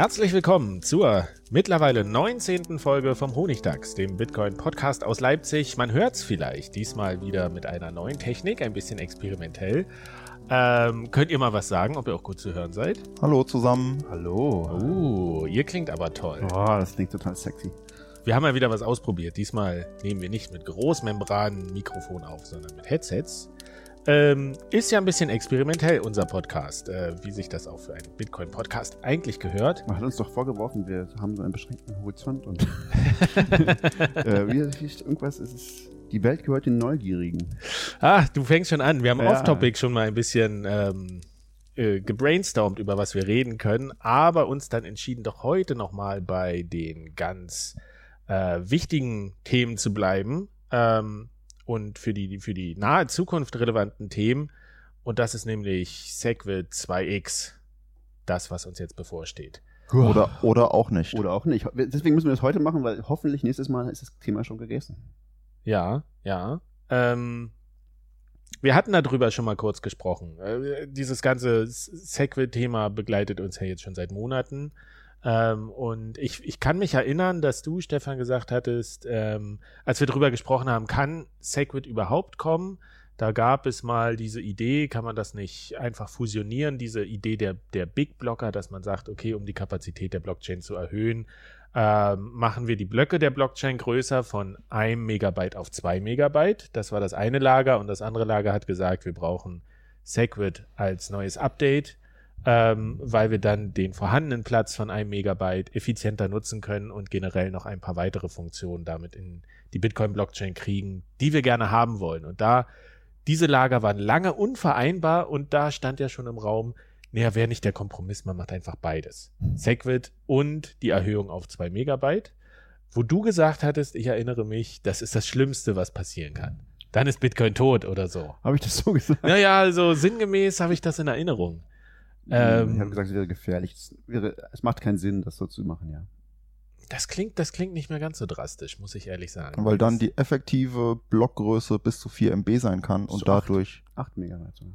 Herzlich willkommen zur mittlerweile 19. Folge vom Honigdachs, dem Bitcoin-Podcast aus Leipzig. Man hört es vielleicht, diesmal wieder mit einer neuen Technik, ein bisschen experimentell. Ähm, könnt ihr mal was sagen, ob ihr auch gut zu hören seid? Hallo zusammen. Hallo. Uh, ihr klingt aber toll. Oh, das klingt total sexy. Wir haben mal wieder was ausprobiert. Diesmal nehmen wir nicht mit Großmembranen-Mikrofon auf, sondern mit Headsets. Ähm, ist ja ein bisschen experimentell, unser Podcast, äh, wie sich das auch für einen Bitcoin-Podcast eigentlich gehört. Man hat uns doch vorgeworfen, wir haben so einen beschränkten Horizont und äh, wie, irgendwas ist es. Die Welt gehört den Neugierigen. Ah, du fängst schon an. Wir haben ja. off-topic schon mal ein bisschen ähm, äh, gebrainstormt, über was wir reden können, aber uns dann entschieden, doch heute nochmal bei den ganz äh, wichtigen Themen zu bleiben. Ähm, und für die, für die nahe Zukunft relevanten Themen. Und das ist nämlich Segwit 2X, das, was uns jetzt bevorsteht. Oder, oder auch nicht. Oder auch nicht. Deswegen müssen wir das heute machen, weil hoffentlich nächstes Mal ist das Thema schon gegessen. Ja, ja. Ähm, wir hatten darüber schon mal kurz gesprochen. Äh, dieses ganze Segwit-Thema begleitet uns ja jetzt schon seit Monaten. Ähm, und ich, ich kann mich erinnern, dass du, Stefan, gesagt hattest, ähm, als wir darüber gesprochen haben, kann Segwit überhaupt kommen? Da gab es mal diese Idee, kann man das nicht einfach fusionieren, diese Idee der, der Big Blocker, dass man sagt, okay, um die Kapazität der Blockchain zu erhöhen, ähm, machen wir die Blöcke der Blockchain größer von einem Megabyte auf zwei Megabyte. Das war das eine Lager und das andere Lager hat gesagt, wir brauchen Segwit als neues Update ähm, weil wir dann den vorhandenen Platz von einem Megabyte effizienter nutzen können und generell noch ein paar weitere Funktionen damit in die Bitcoin-Blockchain kriegen, die wir gerne haben wollen. Und da, diese Lager waren lange unvereinbar und da stand ja schon im Raum, naja, wäre nicht der Kompromiss, man macht einfach beides. Segwit und die Erhöhung auf zwei Megabyte. Wo du gesagt hattest, ich erinnere mich, das ist das Schlimmste, was passieren kann. Dann ist Bitcoin tot oder so. Habe ich das so gesagt? Naja, also sinngemäß habe ich das in Erinnerung. Ähm, ich habe gesagt, es wäre gefährlich. Es, wäre, es macht keinen Sinn, das so zu machen, ja. Das klingt, das klingt nicht mehr ganz so drastisch, muss ich ehrlich sagen. Weil dann die effektive Blockgröße bis zu 4 MB sein kann und dadurch. 8, 8 Megabyte sogar.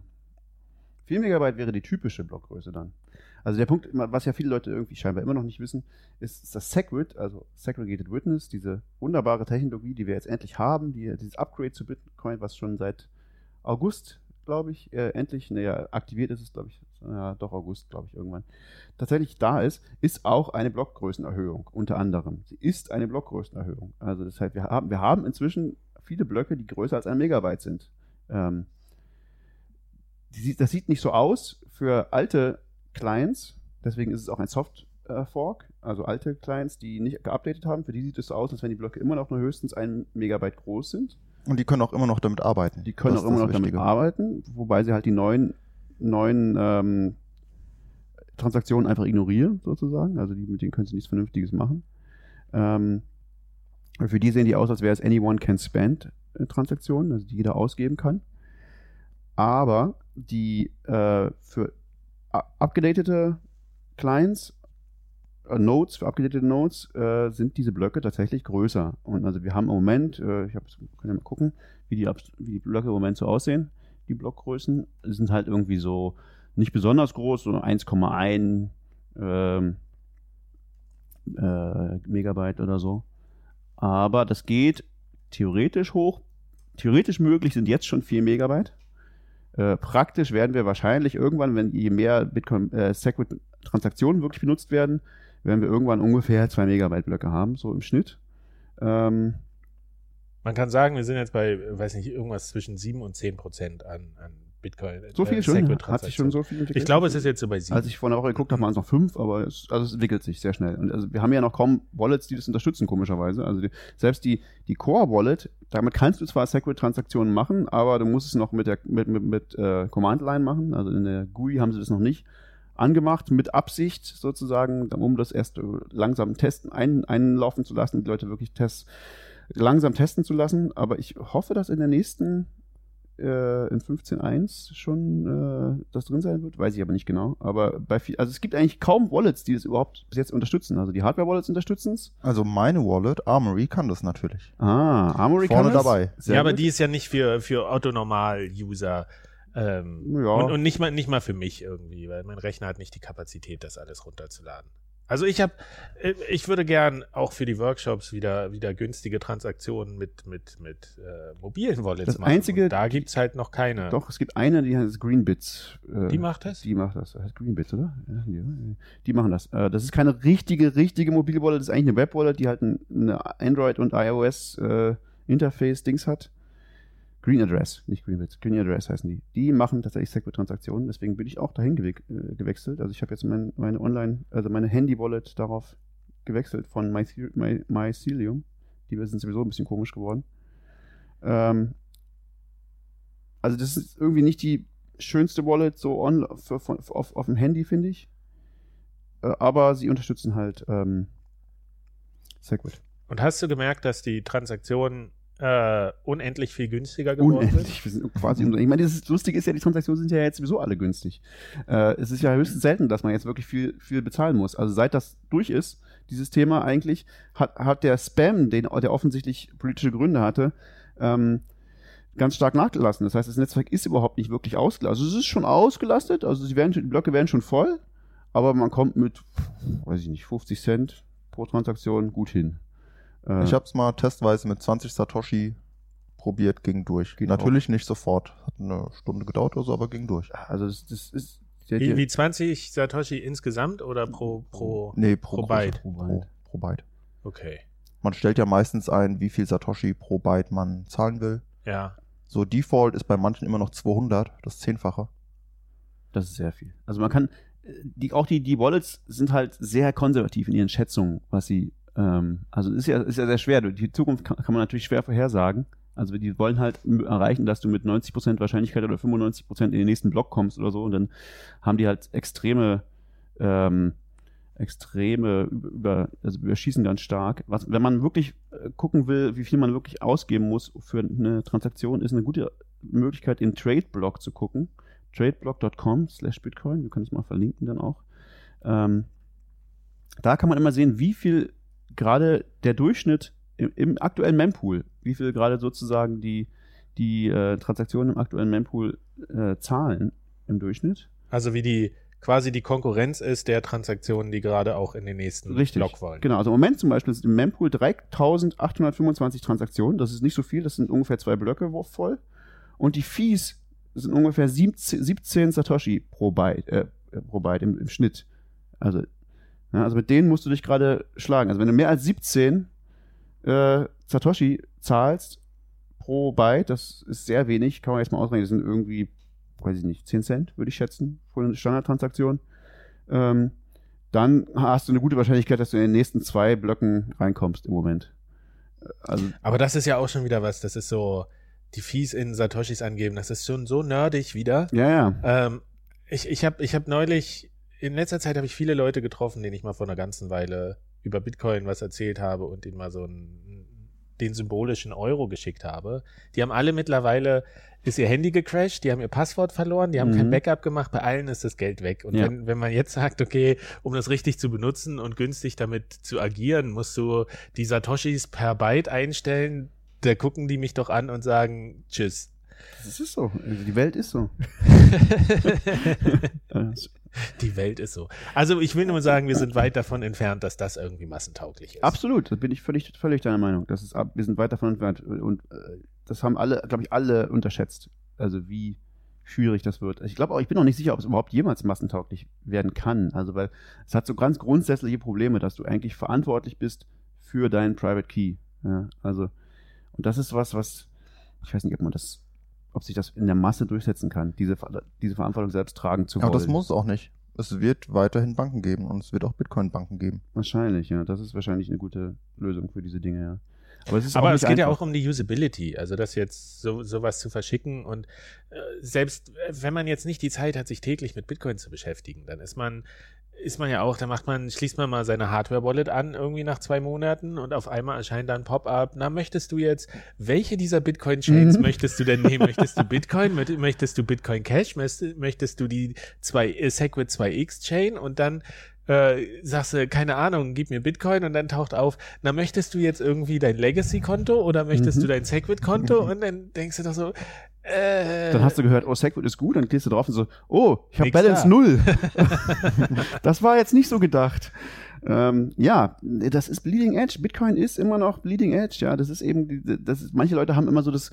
4 Megabyte wäre die typische Blockgröße dann. Also der Punkt, was ja viele Leute irgendwie scheinbar immer noch nicht wissen, ist, ist das Segwit, also Segregated Witness, diese wunderbare Technologie, die wir jetzt endlich haben, die, dieses Upgrade zu Bitcoin, was schon seit August glaube ich, äh, endlich, naja, aktiviert ist es, glaube ich, ja, doch August, glaube ich, irgendwann, tatsächlich da ist, ist auch eine Blockgrößenerhöhung, unter anderem. Sie ist eine Blockgrößenerhöhung. Also das heißt, wir haben, wir haben inzwischen viele Blöcke, die größer als ein Megabyte sind. Ähm, die, das sieht nicht so aus für alte Clients, deswegen ist es auch ein Soft Fork, also alte Clients, die nicht geupdatet haben, für die sieht es so aus, als wenn die Blöcke immer noch nur höchstens ein Megabyte groß sind. Und die können auch immer noch damit arbeiten. Die können das auch immer noch Wichtige. damit arbeiten, wobei sie halt die neuen, neuen ähm, Transaktionen einfach ignorieren, sozusagen. Also die, mit denen können sie nichts Vernünftiges machen. Ähm, für die sehen die aus, als wäre es Anyone Can Spend äh, Transaktionen, also die jeder ausgeben kann. Aber die äh, für abgedatete Clients Nodes, für abgedatete Nodes, äh, sind diese Blöcke tatsächlich größer. Und also wir haben im Moment, äh, ich hab, können ja mal gucken, wie die, wie die Blöcke im Moment so aussehen, die Blockgrößen. Sind halt irgendwie so nicht besonders groß, so 1,1 ähm, äh, Megabyte oder so. Aber das geht theoretisch hoch. Theoretisch möglich sind jetzt schon 4 Megabyte. Äh, praktisch werden wir wahrscheinlich irgendwann, wenn je mehr Bitcoin äh, Segwit Transaktionen wirklich benutzt werden, werden wir irgendwann ungefähr 2 Megabyte Blöcke haben, so im Schnitt. Ähm, Man kann sagen, wir sind jetzt bei, weiß nicht, irgendwas zwischen 7 und 10 Prozent an, an Bitcoin. so viel äh, schon? Hat sich schon so viel entwickelt? Ich glaube, es ist jetzt so bei 7. Als ich vor einer Woche geguckt habe, waren es noch fünf, aber es, also es entwickelt sich sehr schnell. Und also wir haben ja noch kaum Wallets, die das unterstützen, komischerweise. Also die, selbst die, die Core-Wallet, damit kannst du zwar Segwit-Transaktionen machen, aber du musst es noch mit der mit, mit, mit äh, Command-Line machen. Also in der GUI haben sie das noch nicht angemacht, mit Absicht sozusagen, um das erst äh, langsam testen, ein, einlaufen zu lassen, die Leute wirklich tests, langsam testen zu lassen. Aber ich hoffe, dass in der nächsten äh, in 15.1 schon äh, das drin sein wird, weiß ich aber nicht genau. Aber bei viel, also es gibt eigentlich kaum Wallets, die das überhaupt bis jetzt unterstützen. Also die Hardware-Wallets unterstützen es. Also meine Wallet, Armory, kann das natürlich. Ah, Armory Vorne kann das. dabei. Sehr ja, aber gut. die ist ja nicht für, für Autonormal-User. Ähm, Ja. und, und nicht mal nicht mal für mich irgendwie, weil mein Rechner hat nicht die Kapazität, das alles runterzuladen. Also ich habe, ich würde gern auch für die Workshops wieder wieder günstige Transaktionen mit mit mit äh, mobilen Wallets Das machen. einzige- Und da gibt's halt noch keine. Doch, es gibt eine, die heißt Greenbits. Äh, Die macht das? Die macht das. Heißt Greenbits, oder? Ja, die, machen das. Äh, das ist keine richtige, richtige Mobilwallet, das ist eigentlich eine Webwallet, die halt ein eine Android- und iOS-Interface-Dings hat. Green Address, nicht Greenbits, Green Address heißen die. Die machen tatsächlich Segwit-Transaktionen, deswegen bin ich auch dahin gewe äh, gewechselt. Also ich habe jetzt mein, meine Online, also meine Handy-Wallet darauf gewechselt von Myce- My- Mycelium. Die sind sowieso ein bisschen komisch geworden. Ähm, also das ist irgendwie nicht die schönste Wallet so on, für, für, für, auf, auf dem Handy, finde ich. Äh, aber sie unterstützen halt ähm, Segwit. Und hast du gemerkt, dass die Transaktionen äh, unendlich viel günstiger geworden? Unendlich. Sind quasi, ich meine, das Lustige ist ja, die Transaktionen sind ja jetzt sowieso alle günstig. Äh, es ist ja höchstens selten, dass man jetzt wirklich viel, viel bezahlen muss. Also seit das durch ist, dieses Thema eigentlich, hat, hat der Spam, den, der offensichtlich politische Gründe hatte, ähm, ganz stark nachgelassen. Das heißt, das Netzwerk ist überhaupt nicht wirklich ausgelastet. Also es ist schon ausgelastet, also sie werden, die Blöcke werden schon voll, aber man kommt mit, weiß ich nicht, 50 Cent pro Transaktion gut hin. Äh, Ich habe es mal testweise mit 20 Satoshi probiert, ging durch. Geht natürlich nicht sofort. Hat eine Stunde gedauert oder so, aber ging durch. also das, das ist Wie, wie 20 Satoshi insgesamt oder pro pro? Nee, pro, Pro Byte. Pro, pro, pro Byte. Okay, Man stellt ja meistens ein, wie viel Satoshi pro Byte man zahlen will. ja. So Default ist bei manchen immer noch 200, das Zehnfache. Das ist sehr viel. Also man kann, äh, die, auch die, die Wallets sind halt sehr konservativ in ihren Schätzungen, was sie, ähm, also ist ja, ist ja sehr schwer. Die Zukunft kann, kann man natürlich schwer vorhersagen. Also die wollen halt erreichen, dass du mit 90% Wahrscheinlichkeit oder 95% in den nächsten Block kommst oder so und dann haben die halt extreme, ähm, extreme über also überschießen ganz stark. Was, wenn man wirklich äh, gucken will, wie viel man wirklich ausgeben muss für eine Transaktion, ist eine gute Möglichkeit, in TradeBlock zu gucken tradeblock.com slash Bitcoin. Wir können es mal verlinken dann auch. Ähm, da kann man immer sehen, wie viel gerade der Durchschnitt im, im aktuellen Mempool, wie viel gerade sozusagen die, die äh, Transaktionen im aktuellen Mempool äh, zahlen im Durchschnitt. Also wie die quasi die Konkurrenz ist der Transaktionen, die gerade auch in den nächsten Richtig. Block wollen. Genau, also im Moment zum Beispiel sind im Mempool 3825 Transaktionen. Das ist nicht so viel, das sind ungefähr zwei Blöcke voll. Und die Fees sind ungefähr 17, 17 Satoshi pro Byte, äh, pro Byte im, im Schnitt. Also, ja, also mit denen musst du dich gerade schlagen. Also wenn du mehr als 17 äh, Satoshi zahlst pro Byte, das ist sehr wenig, kann man jetzt mal ausrechnen, das sind irgendwie, weiß ich nicht, 10 Cent, würde ich schätzen, für eine Standardtransaktion. Ähm, dann hast du eine gute Wahrscheinlichkeit, dass du in den nächsten zwei Blöcken reinkommst im Moment. Also, Aber das ist ja auch schon wieder was, das ist so, die Fees in Satoshis angeben, das ist schon so nerdig wieder. ja, ja. Ähm, ich ich habe ich hab neulich, in letzter Zeit habe ich viele Leute getroffen, denen ich mal vor einer ganzen Weile über Bitcoin was erzählt habe und ihnen mal so einen, den symbolischen Euro geschickt habe. Die haben alle mittlerweile, ist ihr Handy gecrashed, die haben ihr Passwort verloren, die haben kein Mhm. Backup gemacht, bei allen ist das Geld weg. Und Ja. wenn, wenn man jetzt sagt, okay, um das richtig zu benutzen und günstig damit zu agieren, musst du die Satoshis per Byte einstellen, da gucken die mich doch an und sagen, tschüss. Das ist so. Die Welt ist so. Die Welt ist so. Also ich will nur sagen, wir sind weit davon entfernt, dass das irgendwie massentauglich ist. Absolut, da bin ich völlig, völlig deiner Meinung. Das ist wir sind weit davon entfernt. Und äh, das haben alle, glaube ich, alle unterschätzt. Also wie, schwierig das wird. Ich glaube auch, ich bin auch nicht sicher, ob es überhaupt jemals massentauglich werden kann. Also, weil es hat so ganz grundsätzliche Probleme, dass du eigentlich verantwortlich bist für deinen Private Key. Ja, also, und das ist was, was, ich weiß nicht, ob man das, ob sich das in der Masse durchsetzen kann, diese, diese Verantwortung selbst tragen zu wollen. Aber das muss auch nicht. Es wird weiterhin Banken geben und es wird auch Bitcoin-Banken geben. Wahrscheinlich, ja. Das ist wahrscheinlich eine gute Lösung für diese Dinge, ja. Aber es, Aber es geht einfach. ja auch um die Usability, also das jetzt so sowas zu verschicken und äh, selbst äh, wenn man jetzt nicht die Zeit hat, sich täglich mit Bitcoin zu beschäftigen, dann ist man ist man ja auch, da macht man, schließt man mal seine Hardware-Wallet an, irgendwie nach zwei Monaten und auf einmal erscheint dann Pop-up, na, möchtest du jetzt, welche dieser Bitcoin-Chains mhm. möchtest du denn nehmen? Möchtest du Bitcoin, möchtest du Bitcoin Cash, möchtest du die zwei, äh, Segwit 2X-Chain und dann äh, sagst du, keine Ahnung, gib mir Bitcoin und dann taucht auf, na, möchtest du jetzt irgendwie dein Legacy-Konto oder möchtest mhm. du dein Segwit-Konto? Und dann denkst du doch so, äh, dann hast du gehört, oh, Segwit ist gut, dann gehst du drauf und so, oh, ich habe Balance da. null. das war jetzt nicht so gedacht. Ähm, ja, das ist Bleeding Edge. Bitcoin ist immer noch Bleeding Edge. Ja, das ist eben, das ist, manche Leute haben immer so das,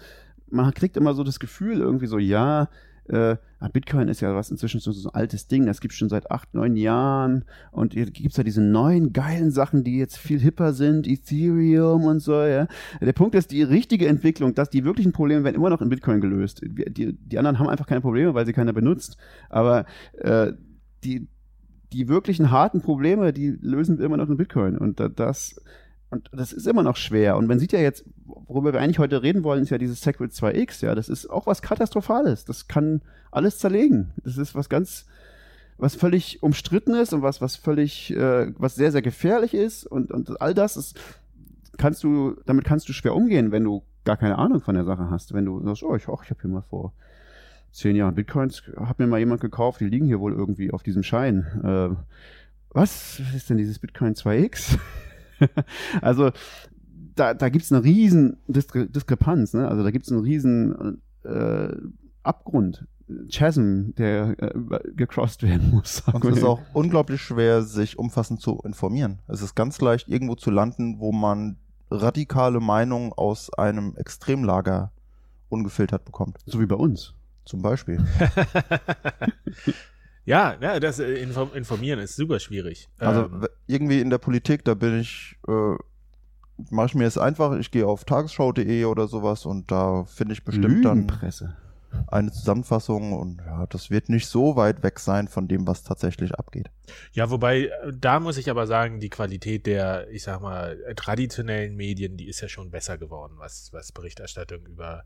man kriegt immer so das Gefühl irgendwie so, ja, äh, Bitcoin ist ja was inzwischen so, so ein altes Ding, das gibt es schon seit acht, neun Jahren und jetzt gibt es ja diese neuen geilen Sachen, die jetzt viel hipper sind, Ethereum und so, ja. Der Punkt ist, die richtige Entwicklung, dass die wirklichen Probleme werden immer noch in Bitcoin gelöst. Die, die anderen haben einfach keine Probleme, weil sie keiner benutzt. Aber äh, die, die wirklichen harten Probleme, die lösen wir immer noch in Bitcoin. Und das, und das ist immer noch schwer. Und man sieht ja jetzt, worüber wir eigentlich heute reden wollen, ist ja dieses Segwit 2X. Ja, das ist auch was Katastrophales. Das kann alles zerlegen. Das ist was ganz, was völlig umstritten ist und was, was völlig, äh, was sehr, sehr gefährlich ist. Und, und all das ist, kannst du, damit kannst du schwer umgehen, wenn du gar keine Ahnung von der Sache hast. Wenn du sagst, oh, ich, ich habe hier mal vor zehn Jahren Bitcoins, hat mir mal jemand gekauft, die liegen hier wohl irgendwie auf diesem Schein. Äh? Was ist denn dieses Bitcoin 2X? also da, da gibt es eine riesen Diskre Diskrepanz, ne? Also da gibt es einen riesen äh, Abgrund, Chasm, der äh, gecrossed werden muss. Und es ist auch unglaublich schwer, sich umfassend zu informieren. Es ist ganz leicht, irgendwo zu landen, wo man radikale Meinungen aus einem Extremlager ungefiltert bekommt. So wie bei uns. Zum Beispiel. Ja, ja das äh, Informieren ist super schwierig. Also ähm, irgendwie in der Politik, da bin ich, äh, mache ich mir es einfach, ich gehe auf tagesschau.de oder sowas und da finde ich bestimmt dann eine Zusammenfassung und ja, das wird nicht so weit weg sein von dem, was tatsächlich abgeht. Ja, wobei, äh, da muss ich aber sagen, die Qualität der, ich sag mal, traditionellen Medien, die ist ja schon besser geworden, was, was Berichterstattung über,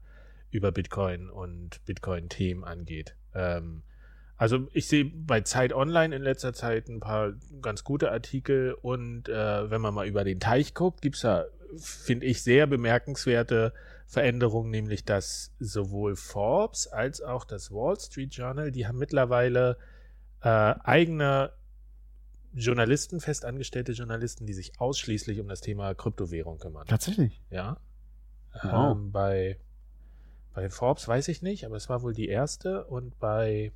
über Bitcoin und Bitcoin-Themen angeht. Ähm, also ich sehe bei Zeit Online in letzter Zeit ein paar ganz gute Artikel und äh, wenn man mal über den Teich guckt, gibt's da, finde ich, sehr bemerkenswerte Veränderungen, nämlich dass sowohl Forbes als auch das Wall Street Journal, die haben mittlerweile äh, eigene Journalisten, festangestellte Journalisten, die sich ausschließlich um das Thema Kryptowährung kümmern. Tatsächlich? Ja. Wow. Ähm, bei, bei Forbes weiß ich nicht, aber es war wohl die erste und bei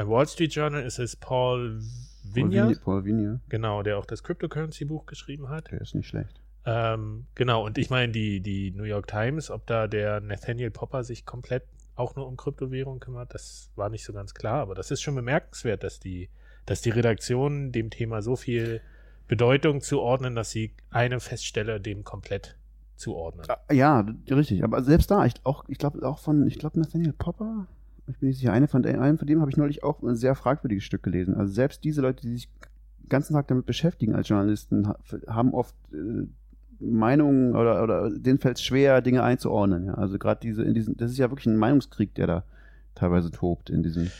beim Wall Street Journal ist es Paul Vigna. Paul Vigna. Genau, der auch das Cryptocurrency-Buch geschrieben hat. Der ist nicht schlecht. Ähm, genau, und ich meine, die, die New York Times, ob da der Nathaniel Popper sich komplett auch nur um Kryptowährungen kümmert, das war nicht so ganz klar, aber das ist schon bemerkenswert, dass die, dass die Redaktionen dem Thema so viel Bedeutung zuordnen, dass sie eine Feststelle dem komplett zuordnen. Ah, ja, richtig. Aber selbst da, ich, ich glaube auch von, ich glaube Nathaniel Popper, ich bin nicht sicher, eine von, einem von dem habe ich neulich auch ein sehr fragwürdiges Stück gelesen. Also selbst diese Leute, die sich den ganzen Tag damit beschäftigen als Journalisten, haben oft äh, Meinungen oder, oder denen fällt es schwer, Dinge einzuordnen. Ja. Also gerade diese, in diesen, das ist ja wirklich ein Meinungskrieg, der da teilweise tobt in diesem.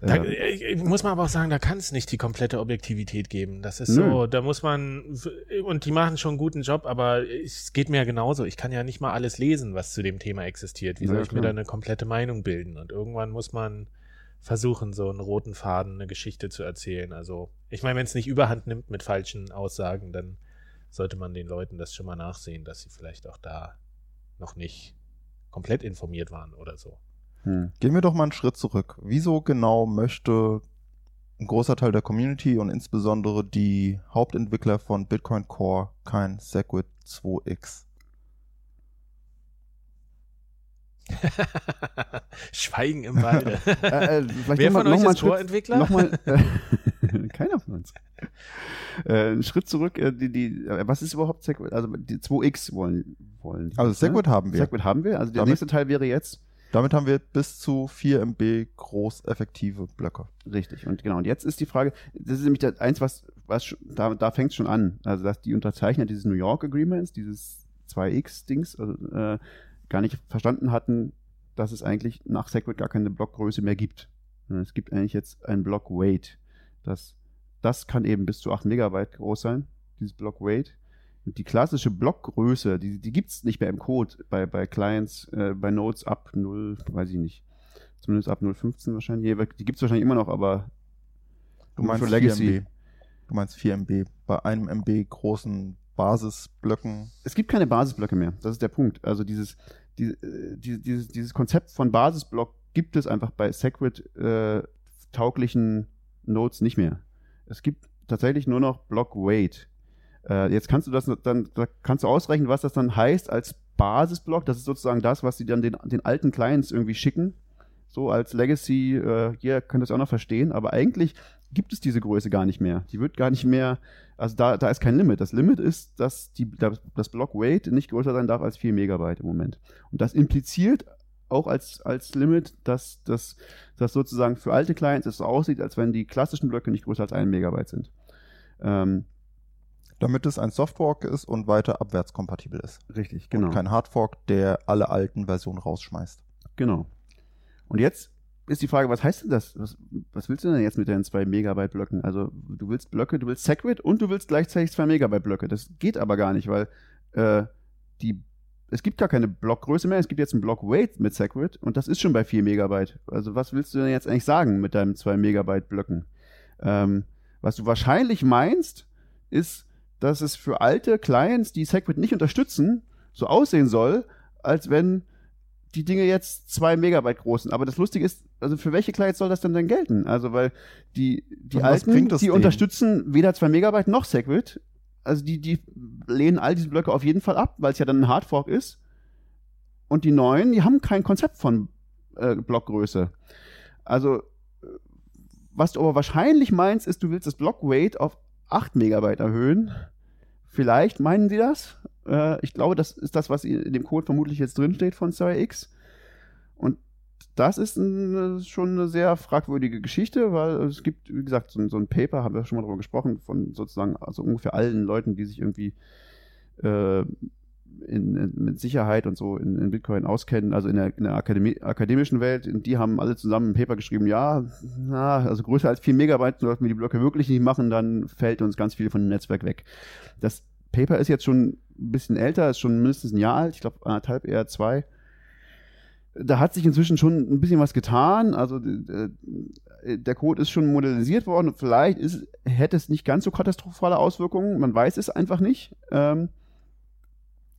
Da, äh, muss man aber auch sagen, da kann es nicht die komplette Objektivität geben. Das ist Nö. so, da muss man, und die machen schon einen guten Job, aber es geht mir ja genauso. Ich kann ja nicht mal alles lesen, was zu dem Thema existiert. Wie soll ja, ich mir da eine komplette Meinung bilden? Und irgendwann muss man versuchen, so einen roten Faden, eine Geschichte zu erzählen. Also, ich meine, wenn es nicht überhand nimmt mit falschen Aussagen, dann sollte man den Leuten das schon mal nachsehen, dass sie vielleicht auch da noch nicht komplett informiert waren oder so. Hm. Gehen wir doch mal einen Schritt zurück. Wieso genau möchte ein großer Teil der Community und insbesondere die Hauptentwickler von Bitcoin Core kein Segwit 2x? Schweigen im Walde. Äh, äh, Wer mal- von euch mal einen ist? Nochmal, äh, keiner von uns. Äh, einen Schritt zurück, äh, die, die, äh, was ist überhaupt Segwit? Also die 2x wollen, wollen die, Also ne? Segwit haben wir. Segwit haben wir. Also der Damit- nächste Teil wäre jetzt Damit haben wir bis zu 4 MB groß effektive Blöcke. richtig. Und genau. Und jetzt ist die Frage, das ist nämlich das eins, was, was da, da fängt es schon an. Also dass die Unterzeichner dieses New York Agreements, dieses 2x-Dings, also, äh, gar nicht verstanden hatten, dass es eigentlich nach Segwit gar keine Blockgröße mehr gibt. Es gibt eigentlich jetzt ein Block Weight. Das, das kann eben bis zu 8 Megabyte groß sein, dieses Block Weight. Und die klassische Blockgröße, die, die gibt es nicht mehr im Code bei, bei Clients, äh, bei Nodes ab 0, weiß ich nicht. Zumindest ab 0.15 wahrscheinlich. Die gibt es wahrscheinlich immer noch, aber Du meinst für 4 Legacy. MB. Du meinst 4 MB. Bei einem MB großen Basisblöcken. es gibt keine Basisblöcke mehr. Das ist der Punkt. Also dieses, die, äh, die, dieses, dieses Konzept von Basisblock gibt es einfach bei Segwit äh, tauglichen Nodes nicht mehr. Es gibt tatsächlich nur noch Block Weight. Äh, jetzt kannst du das dann, da kannst du ausrechnen, was das dann heißt als Basisblock. Das ist sozusagen das, was sie dann den, den alten Clients irgendwie schicken. So als Legacy, äh, ihr könnt das auch noch verstehen, aber eigentlich gibt es diese Größe gar nicht mehr. Die wird gar nicht mehr, also da, da ist kein Limit. Das Limit ist, dass die, das Block Weight nicht größer sein darf als 4 Megabyte im Moment. Und das impliziert auch als, als Limit, dass das sozusagen für alte Clients es so aussieht, als wenn die klassischen Blöcke nicht größer als 1 Megabyte sind. Ähm, Damit es ein Softfork ist und weiter abwärtskompatibel ist. richtig, genau. Und kein Hardfork, der alle alten Versionen rausschmeißt. Genau. Und jetzt ist die Frage, was heißt denn das? Was, was willst du denn jetzt mit deinen 2 Megabyte Blöcken? Also du willst Blöcke, du willst Segwit und du willst gleichzeitig 2 Megabyte Blöcke. Das geht aber gar nicht, weil äh, die es gibt gar keine Blockgröße mehr, es gibt jetzt einen Block Weight mit Segwit und das ist schon bei 4 Megabyte. Also was willst du denn jetzt eigentlich sagen mit deinen 2 Megabyte Blöcken? Ähm, was du wahrscheinlich meinst, ist, dass es für alte Clients, die Segwit nicht unterstützen, so aussehen soll, als wenn die Dinge jetzt 2 Megabyte groß sind. Aber das Lustige ist, also für welche Clients soll das denn dann gelten? Also weil die, die was alten, die denen? unterstützen weder 2 Megabyte noch Segwit. Also die, die lehnen all diese Blöcke auf jeden Fall ab, weil es ja dann ein Hardfork ist. Und die neuen, die haben kein Konzept von äh, Blockgröße. Also, äh, was du aber wahrscheinlich meinst, ist, du willst das Blockweight auf 8 Megabyte erhöhen. Vielleicht meinen sie das. Äh, ich glaube, das ist das, was in dem Code vermutlich jetzt drinsteht von 2x. Und das ist ein, schon eine sehr fragwürdige Geschichte, weil es gibt, wie gesagt, so, ein- so ein Paper, haben wir schon mal darüber gesprochen, von sozusagen, also ungefähr allen Leuten, die sich irgendwie äh, in, in, mit Sicherheit und so in, in Bitcoin auskennen, also in der, in der Akademie, akademischen Welt, die haben alle zusammen ein Paper geschrieben, ja, na, also größer als 4 Megabyte sollten wir die Blöcke wirklich nicht machen, dann fällt uns ganz viel von dem Netzwerk weg. Das Paper ist jetzt schon ein bisschen älter, ist schon mindestens ein Jahr alt, ich glaube anderthalb, eher zwei. Da hat sich inzwischen schon ein bisschen was getan. Also äh, der Code ist schon modernisiert worden. Vielleicht ist, hätte es nicht ganz so katastrophale Auswirkungen. Man weiß es einfach nicht. Ähm,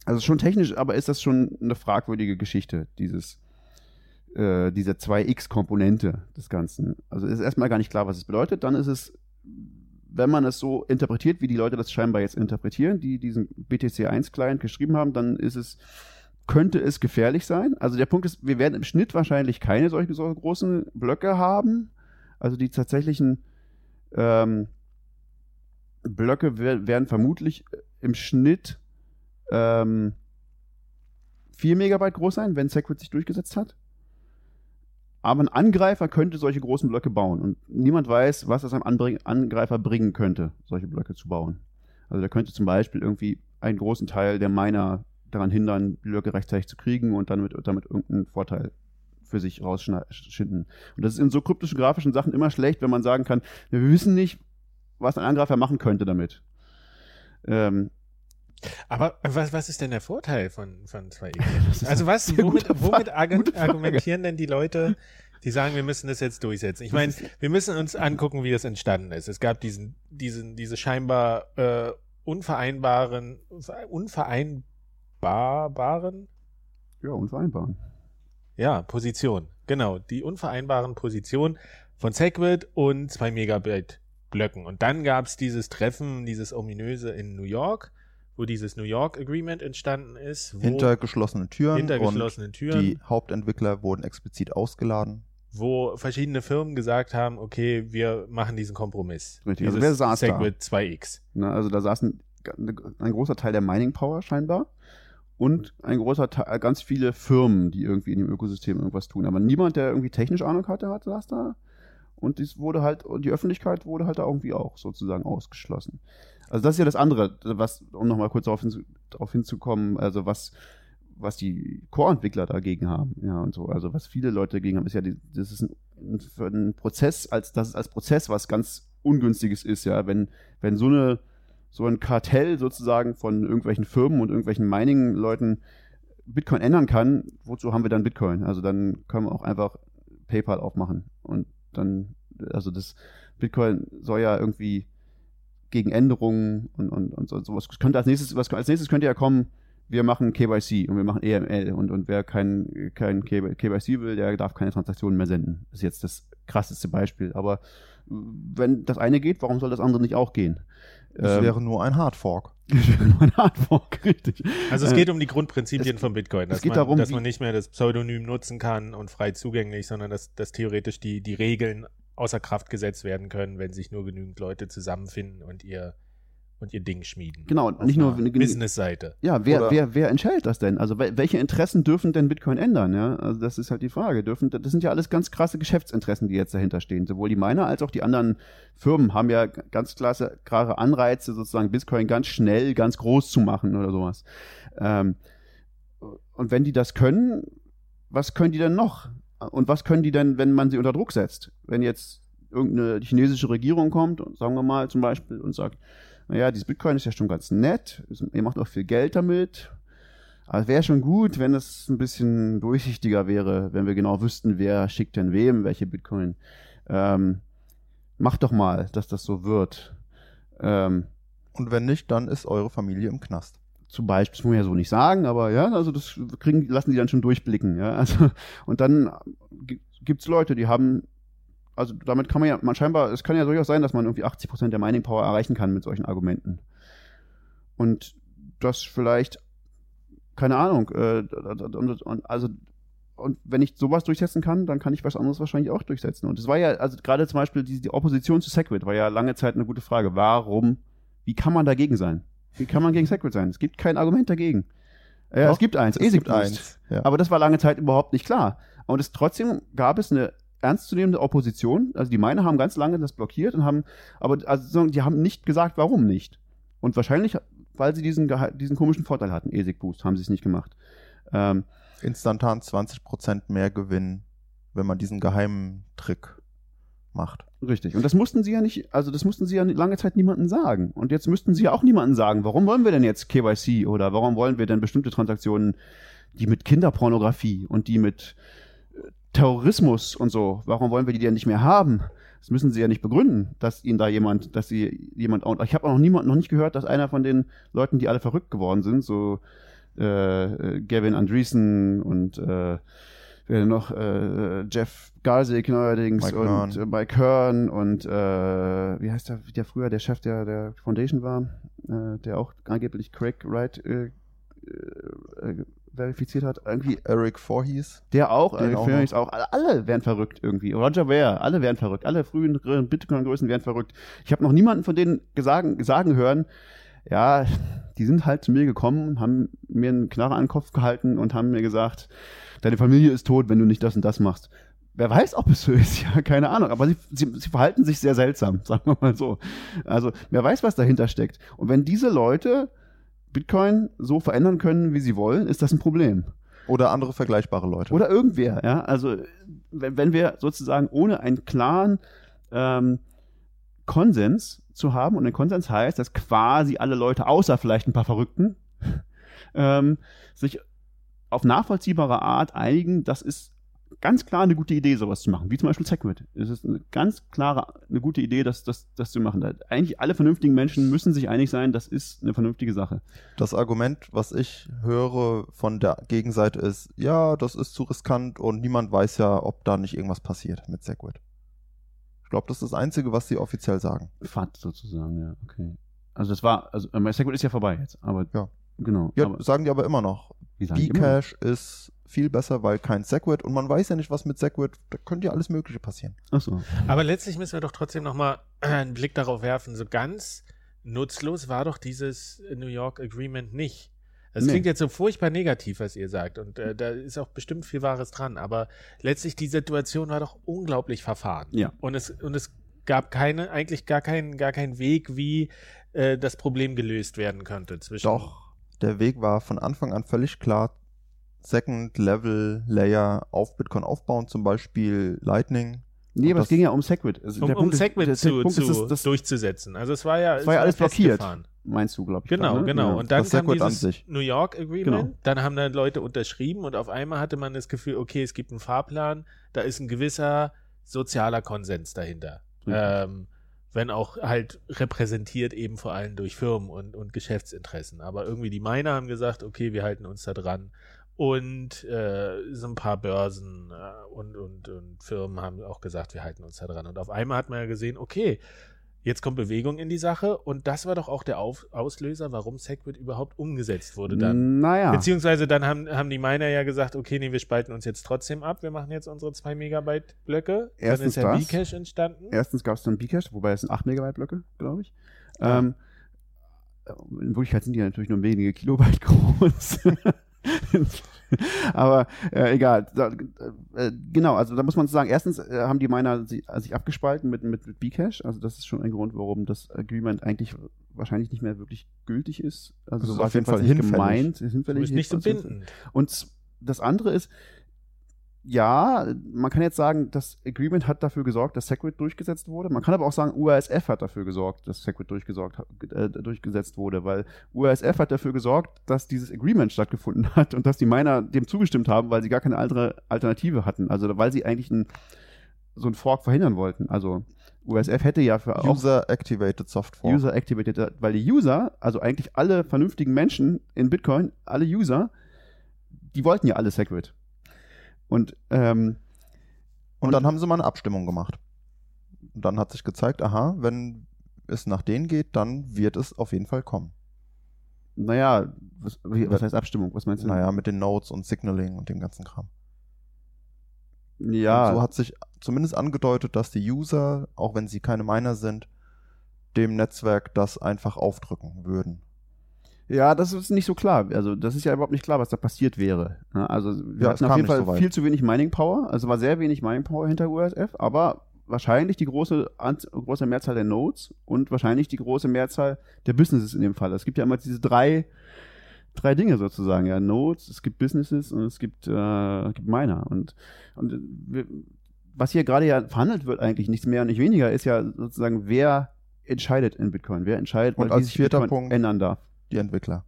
also schon technisch, aber ist das schon eine fragwürdige Geschichte, dieses, äh, diese 2x-Komponente des Ganzen. Also ist erstmal gar nicht klar, was es bedeutet. Dann ist es, wenn man es so interpretiert, wie die Leute das scheinbar jetzt interpretieren, die diesen BTC1-Client geschrieben haben, dann ist es, könnte es gefährlich sein. Also der Punkt ist, wir werden im Schnitt wahrscheinlich keine solchen so großen Blöcke haben. Also die tatsächlichen ähm, Blöcke wer- werden vermutlich im Schnitt ähm, 4 Megabyte groß sein, wenn Segwit sich durchgesetzt hat. Aber ein Angreifer könnte solche großen Blöcke bauen. Und niemand weiß, was es einem Angreifer bringen könnte, solche Blöcke zu bauen. Also der könnte zum Beispiel irgendwie einen großen Teil der Miner daran hindern, die Blöcke rechtzeitig zu kriegen und damit, damit irgendeinen Vorteil für sich rausschinden. Und das ist in so kryptischen grafischen Sachen immer schlecht, wenn man sagen kann, wir wissen nicht, was ein Angreifer machen könnte damit. Ähm, Aber was, was ist denn der Vorteil von, von 2x? das ist Also was, womit, womit argumentieren denn die Leute, die sagen, wir müssen das jetzt durchsetzen? Ich meine, wir müssen uns angucken, wie das entstanden ist. Es gab diesen, diesen, diese scheinbar äh, unvereinbaren, unvereinbaren, ja, unvereinbar. ja, Position. Genau, die unvereinbaren Positionen von Segwit und 2 Megabyte Blöcken. Und dann gab es dieses Treffen, dieses ominöse in New York, wo dieses New York Agreement entstanden ist. Wo, Hinter geschlossenen Türen. hinter und geschlossenen Türen. Die Hauptentwickler wurden explizit ausgeladen. wo verschiedene Firmen gesagt haben, okay, wir machen diesen Kompromiss. Richtig. Also wer saß da? Segwit 2X. Ne, also da saßen ein großer Teil der Mining Power scheinbar und ein großer Teil, ganz viele Firmen, die irgendwie in dem Ökosystem irgendwas tun. Aber niemand, der irgendwie technisch Ahnung hatte, hat, saß da. Und dies wurde halt, und die Öffentlichkeit wurde halt da irgendwie auch sozusagen ausgeschlossen. Also das ist ja das andere, was, um nochmal kurz darauf, hinzu, darauf hinzukommen, also was, was die Core-Entwickler dagegen haben, ja, und so. Also was viele Leute dagegen haben, ist ja, die, das ist ein, ein, ein Prozess, als, das ist als Prozess was ganz Ungünstiges ist, ja, wenn, wenn so eine, so ein Kartell sozusagen von irgendwelchen Firmen und irgendwelchen Mining-Leuten Bitcoin ändern kann, wozu haben wir dann Bitcoin? Also dann können wir auch einfach PayPal aufmachen und dann, also das Bitcoin soll ja irgendwie gegen Änderungen und, und, und so, sowas könnte als nächstes, was, als nächstes könnte ja kommen, wir machen KYC und wir machen EML und, und wer kein, kein KYC will, der darf keine Transaktionen mehr senden. Das ist jetzt das krasseste Beispiel. Aber wenn das eine geht, warum soll das andere nicht auch gehen? Das Ähm, wäre nur ein Hardfork. ein Hardfork, richtig. Also es Äh, geht um die Grundprinzipien es- von Bitcoin, dass, es geht man, darum, dass man nicht mehr das Pseudonym nutzen kann und frei zugänglich, sondern dass, dass theoretisch die, die Regeln außer Kraft gesetzt werden können, wenn sich nur genügend Leute zusammenfinden und ihr, und ihr Ding schmieden. Genau, und nicht nur einer Business-Seite. Ja, wer, Oder- wer, wer entscheidet das denn? Also wel- welche Interessen dürfen denn Bitcoin ändern? Ja, also das ist halt die Frage. Dürfen, das sind ja alles ganz krasse Geschäftsinteressen, die jetzt dahinter stehen. Sowohl die Miner als auch die anderen Firmen haben ja ganz klasse, klare Anreize, sozusagen Bitcoin ganz schnell, ganz groß zu machen oder sowas. Ähm, und wenn die das können, was können die denn noch? Und was können die denn, wenn man sie unter Druck setzt? Wenn jetzt irgendeine chinesische Regierung kommt, sagen wir mal zum Beispiel, und sagt, naja, dieses Bitcoin ist ja schon ganz nett, ihr macht auch viel Geld damit. Aber es wäre schon gut, wenn es ein bisschen durchsichtiger wäre, wenn wir genau wüssten, wer schickt denn wem welche Bitcoin. Ähm, macht doch mal, dass das so wird. Ähm, Und wenn nicht, dann ist eure Familie im Knast. Zum Beispiel, das muss man ja so nicht sagen, aber ja, also das kriegen, lassen die dann schon durchblicken, ja. Also, und dann gibt es Leute, die haben, also damit kann man ja, man scheinbar, es kann ja durchaus sein, dass man irgendwie 80% der Mining Power erreichen kann mit solchen Argumenten. Und das vielleicht, keine Ahnung, äh, und, und, also und wenn ich sowas durchsetzen kann, dann kann ich was anderes wahrscheinlich auch durchsetzen. Und es war ja, also gerade zum Beispiel die, die Opposition zu Segwit war ja lange Zeit eine gute Frage. Warum, wie kann man dagegen sein? Wie kann man gegen Segwit sein? Es gibt kein Argument dagegen. Ja, Doch, es gibt eins, Es ASIC gibt Boost. eins. Ja. Aber das war lange Zeit überhaupt nicht klar. Und es trotzdem gab es eine ernstzunehmende Opposition. Also die Miner haben ganz lange das blockiert und haben, aber also die haben nicht gesagt, warum nicht. Und wahrscheinlich, weil sie diesen, diesen komischen Vorteil hatten, ASIC Boost, haben sie es nicht gemacht. Ähm, Instantan 20% mehr Gewinn, wenn man diesen geheimen Trick macht. Richtig. Und das mussten sie ja nicht, also das mussten sie ja lange Zeit niemandem sagen. Und jetzt müssten sie ja auch niemandem sagen, warum wollen wir denn jetzt KYC oder warum wollen wir denn bestimmte Transaktionen, die mit Kinderpornografie und die mit äh, Terrorismus und so, warum wollen wir die denn nicht mehr haben? Das müssen sie ja nicht begründen, dass ihnen da jemand, dass sie jemand, und ich habe auch noch niemand, noch nicht gehört, dass einer von den Leuten, die alle verrückt geworden sind, so äh, äh, Gavin Andreessen und äh, noch äh, Jeff Garsig neuerdings Mike und Hearn. äh, Mike Hearn und äh, wie heißt der, der früher der Chef der, der Foundation war, äh, der auch angeblich Craig Wright äh, äh, verifiziert hat. Irgendwie Eric Voorhees, der auch, Den äh, auch alle, alle werden verrückt irgendwie. Roger Ware, alle werden verrückt. Alle frühen Gr- Bitcoin-Größen werden verrückt. Ich habe noch niemanden von denen gesagt, sagen hören, ja, die sind halt zu mir gekommen, haben mir einen Knarre an den Kopf gehalten und haben mir gesagt, deine Familie ist tot, wenn du nicht das und das machst. Wer weiß, ob es so ist, ja, keine Ahnung. Aber sie, sie, sie verhalten sich sehr seltsam, sagen wir mal so. Also, wer weiß, was dahinter steckt. Und wenn diese Leute Bitcoin so verändern können, wie sie wollen, ist das ein Problem. oder andere vergleichbare Leute. Oder irgendwer, ja. Also wenn, wenn wir sozusagen ohne einen klaren ähm, Konsens zu haben, und ein Konsens heißt, dass quasi alle Leute, außer vielleicht ein paar Verrückten, ähm, sich auf nachvollziehbare Art einigen, das ist ganz klar eine gute Idee, sowas zu machen, wie zum Beispiel Segwit. Es ist eine ganz klare, eine gute Idee, das, das, das zu machen. Eigentlich alle vernünftigen Menschen müssen sich einig sein, das ist eine vernünftige Sache. Das Argument, was ich höre von der Gegenseite ist, ja, das ist zu riskant und niemand weiß ja, ob da nicht irgendwas passiert mit Segwit. Ich glaube, das ist das Einzige, was sie offiziell sagen. FAT sozusagen, ja, okay. Also das war, also äh, Segwit ist ja vorbei jetzt, aber Ja. genau. Ja, aber, sagen die aber immer noch. Bcash ist viel besser, weil kein Segwit und man weiß ja nicht, was mit Segwit, da könnte ja alles Mögliche passieren. Achso. Aber letztlich müssen wir doch trotzdem nochmal einen Blick darauf werfen. So ganz nutzlos war doch dieses New York Agreement nicht. Es Nee. klingt jetzt so furchtbar negativ, was ihr sagt. Und äh, da ist auch bestimmt viel Wahres dran. Aber letztlich die Situation war doch unglaublich verfahren. Ja. Und es, und es gab keine, eigentlich gar keinen, gar keinen Weg, wie äh, das Problem gelöst werden könnte zwischen. Doch, der Weg war von Anfang an völlig klar. Second Level Layer auf Bitcoin aufbauen, zum Beispiel Lightning. Nee, aber es das- ging ja um Segwit. Also Um, um Segwit zu, Punkt zu ist, das, das durchzusetzen. Also es war ja, war ja alles blockiert. festgefahren. Meinst du, glaube ich. Genau, gerade, ne? genau. Ja. Und dann kam dieses. New York Agreement. Genau. Dann haben dann Leute unterschrieben und auf einmal hatte man das Gefühl, okay, es gibt einen Fahrplan, da ist ein gewisser sozialer Konsens dahinter. Ähm, wenn auch halt repräsentiert eben vor allem durch Firmen und, und Geschäftsinteressen. Aber irgendwie die Miner haben gesagt, okay, wir halten uns da dran. Und äh, so ein paar Börsen äh, und, und, und Firmen haben auch gesagt, wir halten uns da dran. Und auf einmal hat man ja gesehen, okay, jetzt kommt Bewegung in die Sache. Und das war doch auch der auf Auslöser, warum Segwit überhaupt umgesetzt wurde dann. Naja. Beziehungsweise dann haben, haben die Miner ja gesagt, okay, nee, wir spalten uns jetzt trotzdem ab. Wir machen jetzt unsere 2 Megabyte Blöcke. dann Erstens ist ja. Bcash entstanden. Erstens gab es dann Bcash, wobei es sind 8 Megabyte Blöcke, glaube ich. Ja. Ähm, in Wirklichkeit sind die natürlich nur wenige Kilobyte groß. Aber äh, egal. Da, äh, genau, also da muss man sagen, erstens äh, haben die Miner sich, äh, sich abgespalten mit, mit, mit Bcash. Also das ist schon ein Grund, warum das Agreement eigentlich wahrscheinlich nicht mehr wirklich gültig ist. Also Das so ist auf jeden Fall nicht hinfällig. gemeint. Ist hinfällig. bist nicht so hinfällig. bindend. Und das andere ist, ja, man kann jetzt sagen, das Agreement hat dafür gesorgt, dass Segwit durchgesetzt wurde. Man kann aber auch sagen, UASF hat dafür gesorgt, dass Segwit durchgesorgt, äh, durchgesetzt wurde, weil UASF hat dafür gesorgt, dass dieses Agreement stattgefunden hat und dass die Miner dem zugestimmt haben, weil sie gar keine andere Alternative hatten. Also weil sie eigentlich ein, so einen Fork verhindern wollten. Also UASF hätte ja für auch User Activated Soft Fork. User Activated, weil die User, also eigentlich alle vernünftigen Menschen in Bitcoin, alle User, die wollten ja alle Segwit. Und ähm, Und dann haben sie mal eine Abstimmung gemacht. Und dann hat sich gezeigt, aha, wenn es nach denen geht, dann wird es auf jeden Fall kommen. naja, was, was heißt Abstimmung? Was meinst du? Naja, mit den Nodes und Signaling und dem ganzen Kram. ja, Und so hat sich zumindest angedeutet, dass die User, auch wenn sie keine Miner sind, dem Netzwerk das einfach aufdrücken würden. Ja, das ist nicht so klar. Also das ist ja überhaupt nicht klar, was da passiert wäre. Ja, also wir Ja, hatten auf jeden Fall so viel zu wenig Mining Power. Also war sehr wenig Mining Power hinter USF, aber wahrscheinlich die große, große Mehrzahl der Nodes und wahrscheinlich die große Mehrzahl der Businesses in dem Fall. Es gibt ja immer diese drei, drei Dinge sozusagen. Ja, Nodes, es gibt Businesses und es gibt, äh, es gibt Miner. Und, und wir, was hier gerade ja verhandelt wird eigentlich, nichts mehr und nicht weniger, ist ja sozusagen, wer entscheidet in Bitcoin, wer entscheidet, Und wie als sich vierter Bitcoin Punkt- ändern darf. Die Entwickler.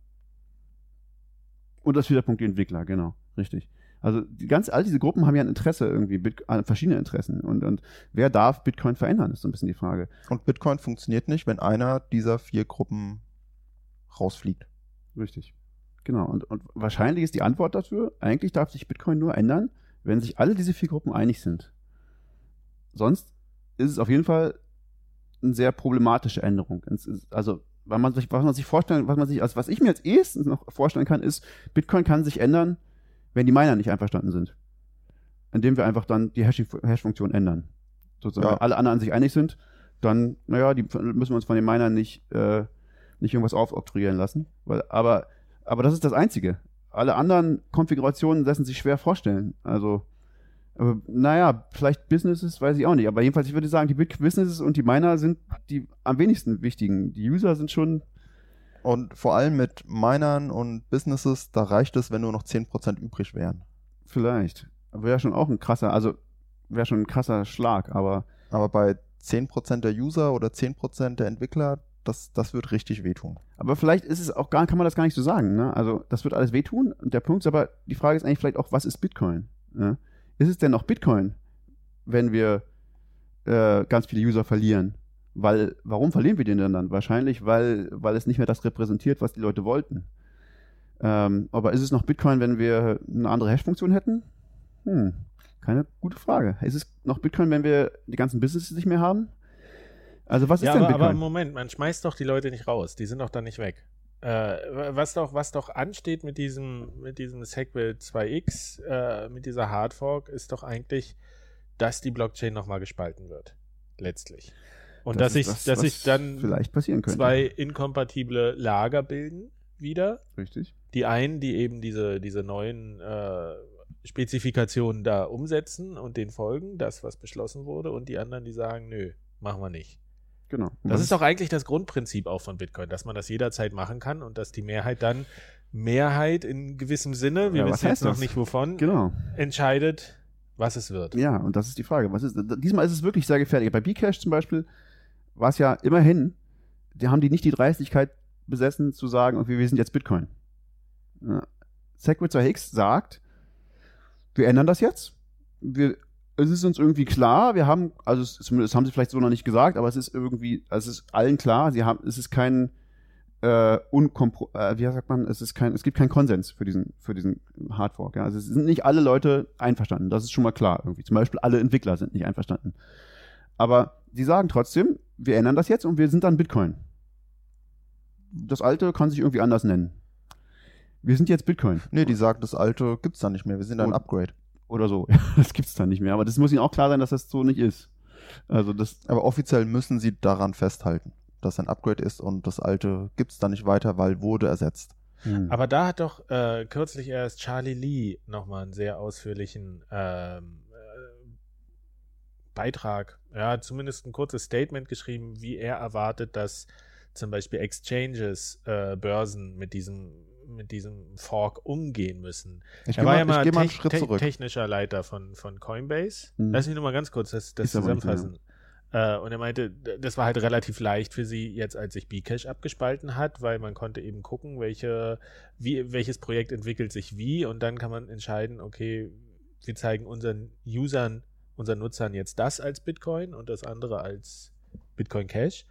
Und das Punkt die Entwickler, genau, richtig. Also die ganz, all diese Gruppen haben ja ein Interesse irgendwie, Bit, äh, verschiedene Interessen. Und, und wer darf Bitcoin verändern, ist so ein bisschen die Frage. Und Bitcoin funktioniert nicht, wenn einer dieser vier Gruppen rausfliegt. Richtig. Genau. Und, und wahrscheinlich ist die Antwort dafür, eigentlich darf sich Bitcoin nur ändern, wenn sich alle diese vier Gruppen einig sind. Sonst ist es auf jeden Fall eine sehr problematische Änderung. Ist, also, weil man sich, was man sich vorstellen, was man sich, also was ich mir als ehesten noch vorstellen kann, ist, Bitcoin kann sich ändern, wenn die Miner nicht einverstanden sind. Indem wir einfach dann die Hash- Hash-Funktion ändern. Sozusagen, Ja. wenn alle anderen sich einig sind, dann, naja, die müssen wir uns von den Minern nicht, äh, nicht irgendwas aufoktroyieren lassen. Weil, aber, aber das ist das Einzige. Alle anderen Konfigurationen lassen sich schwer vorstellen. Also, aber, naja, vielleicht Businesses, weiß ich auch nicht. Aber jedenfalls, ich würde sagen, die Big Businesses und die Miner sind die am wenigsten wichtigen. Die User sind schon, Und vor allem mit Minern und Businesses, da reicht es, wenn nur noch 10% übrig wären. vielleicht. Wäre schon auch ein krasser, also wäre schon ein krasser Schlag, aber Aber bei 10% der User oder 10% der Entwickler, das, das wird richtig wehtun. Aber vielleicht ist es auch gar, kann man das gar nicht so sagen. Ne? Also das wird alles wehtun. Und der Punkt ist aber, die Frage ist eigentlich vielleicht auch, was ist Bitcoin? Ja? Ist es denn noch Bitcoin, wenn wir äh, ganz viele User verlieren? Weil, warum verlieren wir den denn dann? Wahrscheinlich, weil, weil es nicht mehr das repräsentiert, was die Leute wollten. Ähm, aber ist es noch Bitcoin, wenn wir eine andere Hash-Funktion hätten? Hm, keine gute Frage. Ist es noch Bitcoin, wenn wir die ganzen Businesses nicht mehr haben? Also was ist ja, denn aber, Bitcoin? aber Moment, man schmeißt doch die Leute nicht raus. Die sind doch dann nicht weg. Äh, was doch, was doch ansteht mit diesem, mit diesem Segwit 2x, äh, mit dieser Hardfork, ist doch eigentlich, dass die Blockchain nochmal gespalten wird. Letztlich. Und Das dass sich, das, dass sich dann vielleicht passieren könnte. zwei inkompatible Lager bilden wieder. Richtig. Die einen, die eben diese, diese neuen äh, Spezifikationen da umsetzen und den folgen, das, was beschlossen wurde, und die anderen, die sagen, nö, machen wir nicht. Genau. Und Das ist doch eigentlich das Grundprinzip auch von Bitcoin, dass man das jederzeit machen kann und dass die Mehrheit dann Mehrheit in gewissem Sinne, wir Ja, wissen jetzt noch das? nicht wovon, Genau. entscheidet, was es wird. Ja, und das ist die Frage. Was ist, diesmal ist es wirklich sehr gefährlich. Bei Bcash zum Beispiel war es ja immerhin, die haben die nicht die Dreistigkeit besessen zu sagen, okay, wir sind jetzt Bitcoin. Ja. Segwit 2x sagt, wir ändern das jetzt. Wir, es ist uns irgendwie klar, wir haben, also es, zumindest haben sie vielleicht so noch nicht gesagt, aber es ist irgendwie, also es ist allen klar, sie haben, es ist kein äh, unkompro äh, wie sagt man, es ist kein, es gibt keinen Konsens für diesen, für diesen Hardfork. Ja? Also es sind nicht alle Leute einverstanden, das ist schon mal klar irgendwie. Zum Beispiel alle Entwickler sind nicht einverstanden. Aber die sagen trotzdem, wir ändern das jetzt und wir sind dann Bitcoin. Das alte kann sich irgendwie anders nennen. Wir sind jetzt Bitcoin. Nee, die sagen, das alte gibt's da nicht mehr. Wir sind ein Upgrade. Oder so. Das gibt's dann nicht mehr. Aber das muss ihnen auch klar sein, dass das so nicht ist. Also das, Aber offiziell müssen sie daran festhalten, dass ein Upgrade ist und das alte gibt's da nicht weiter, weil wurde ersetzt. hm. Aber da hat doch äh, kürzlich erst Charlie Lee nochmal einen sehr ausführlichen ähm, äh, Beitrag, ja, zumindest ein kurzes Statement geschrieben, wie er erwartet, dass zum Beispiel Exchanges, äh, Börsen mit diesem, mit diesem Fork umgehen müssen. Ich er war mal, ja mal, ich mal einen tech- Schritt te- zurück. technischer Leiter von, von Coinbase. Mhm. Lass mich nur mal ganz kurz das, das zusammenfassen. Äh, und er meinte, das war halt relativ leicht für sie jetzt, als sich Bcash abgespalten hat, weil man konnte eben gucken, welche, wie, welches Projekt entwickelt sich wie und dann kann man entscheiden, okay, wir zeigen unseren Usern, unseren Nutzern jetzt das als Bitcoin und das andere als Bitcoin Cash.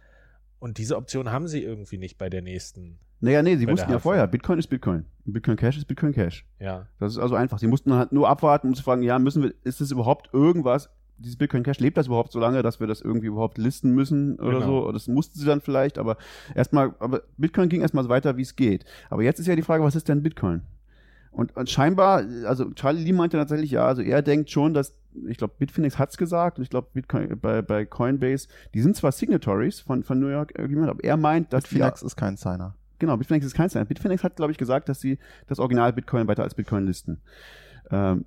Und diese Option haben sie irgendwie nicht bei der nächsten. Naja, nee, sie wussten ja vorher, Bitcoin ist Bitcoin. Bitcoin Cash ist Bitcoin Cash. Ja. Das ist also einfach. Sie mussten halt nur abwarten, um zu fragen, ja, müssen wir, ist es überhaupt irgendwas, dieses Bitcoin Cash, lebt das überhaupt so lange, dass wir das irgendwie überhaupt listen müssen oder Genau. so? Das mussten sie dann vielleicht, aber erstmal, aber Bitcoin ging erstmal so weiter, wie es geht. Aber jetzt ist ja die Frage, was ist denn Bitcoin? Und, und scheinbar, also Charlie Lee meinte tatsächlich, ja, also er denkt schon, dass, ich glaube, Bitfinex hat's gesagt, und ich glaube, Bitcoin bei, bei Coinbase, die sind zwar Signatories von, von New York Agreement, aber er meint, dass die- Bitfinex ist kein Signer. Genau, Bitfinex ist kein Sign. Bitfinex hat, glaube ich, gesagt, dass sie das Original Bitcoin weiter als Bitcoin listen. Ähm,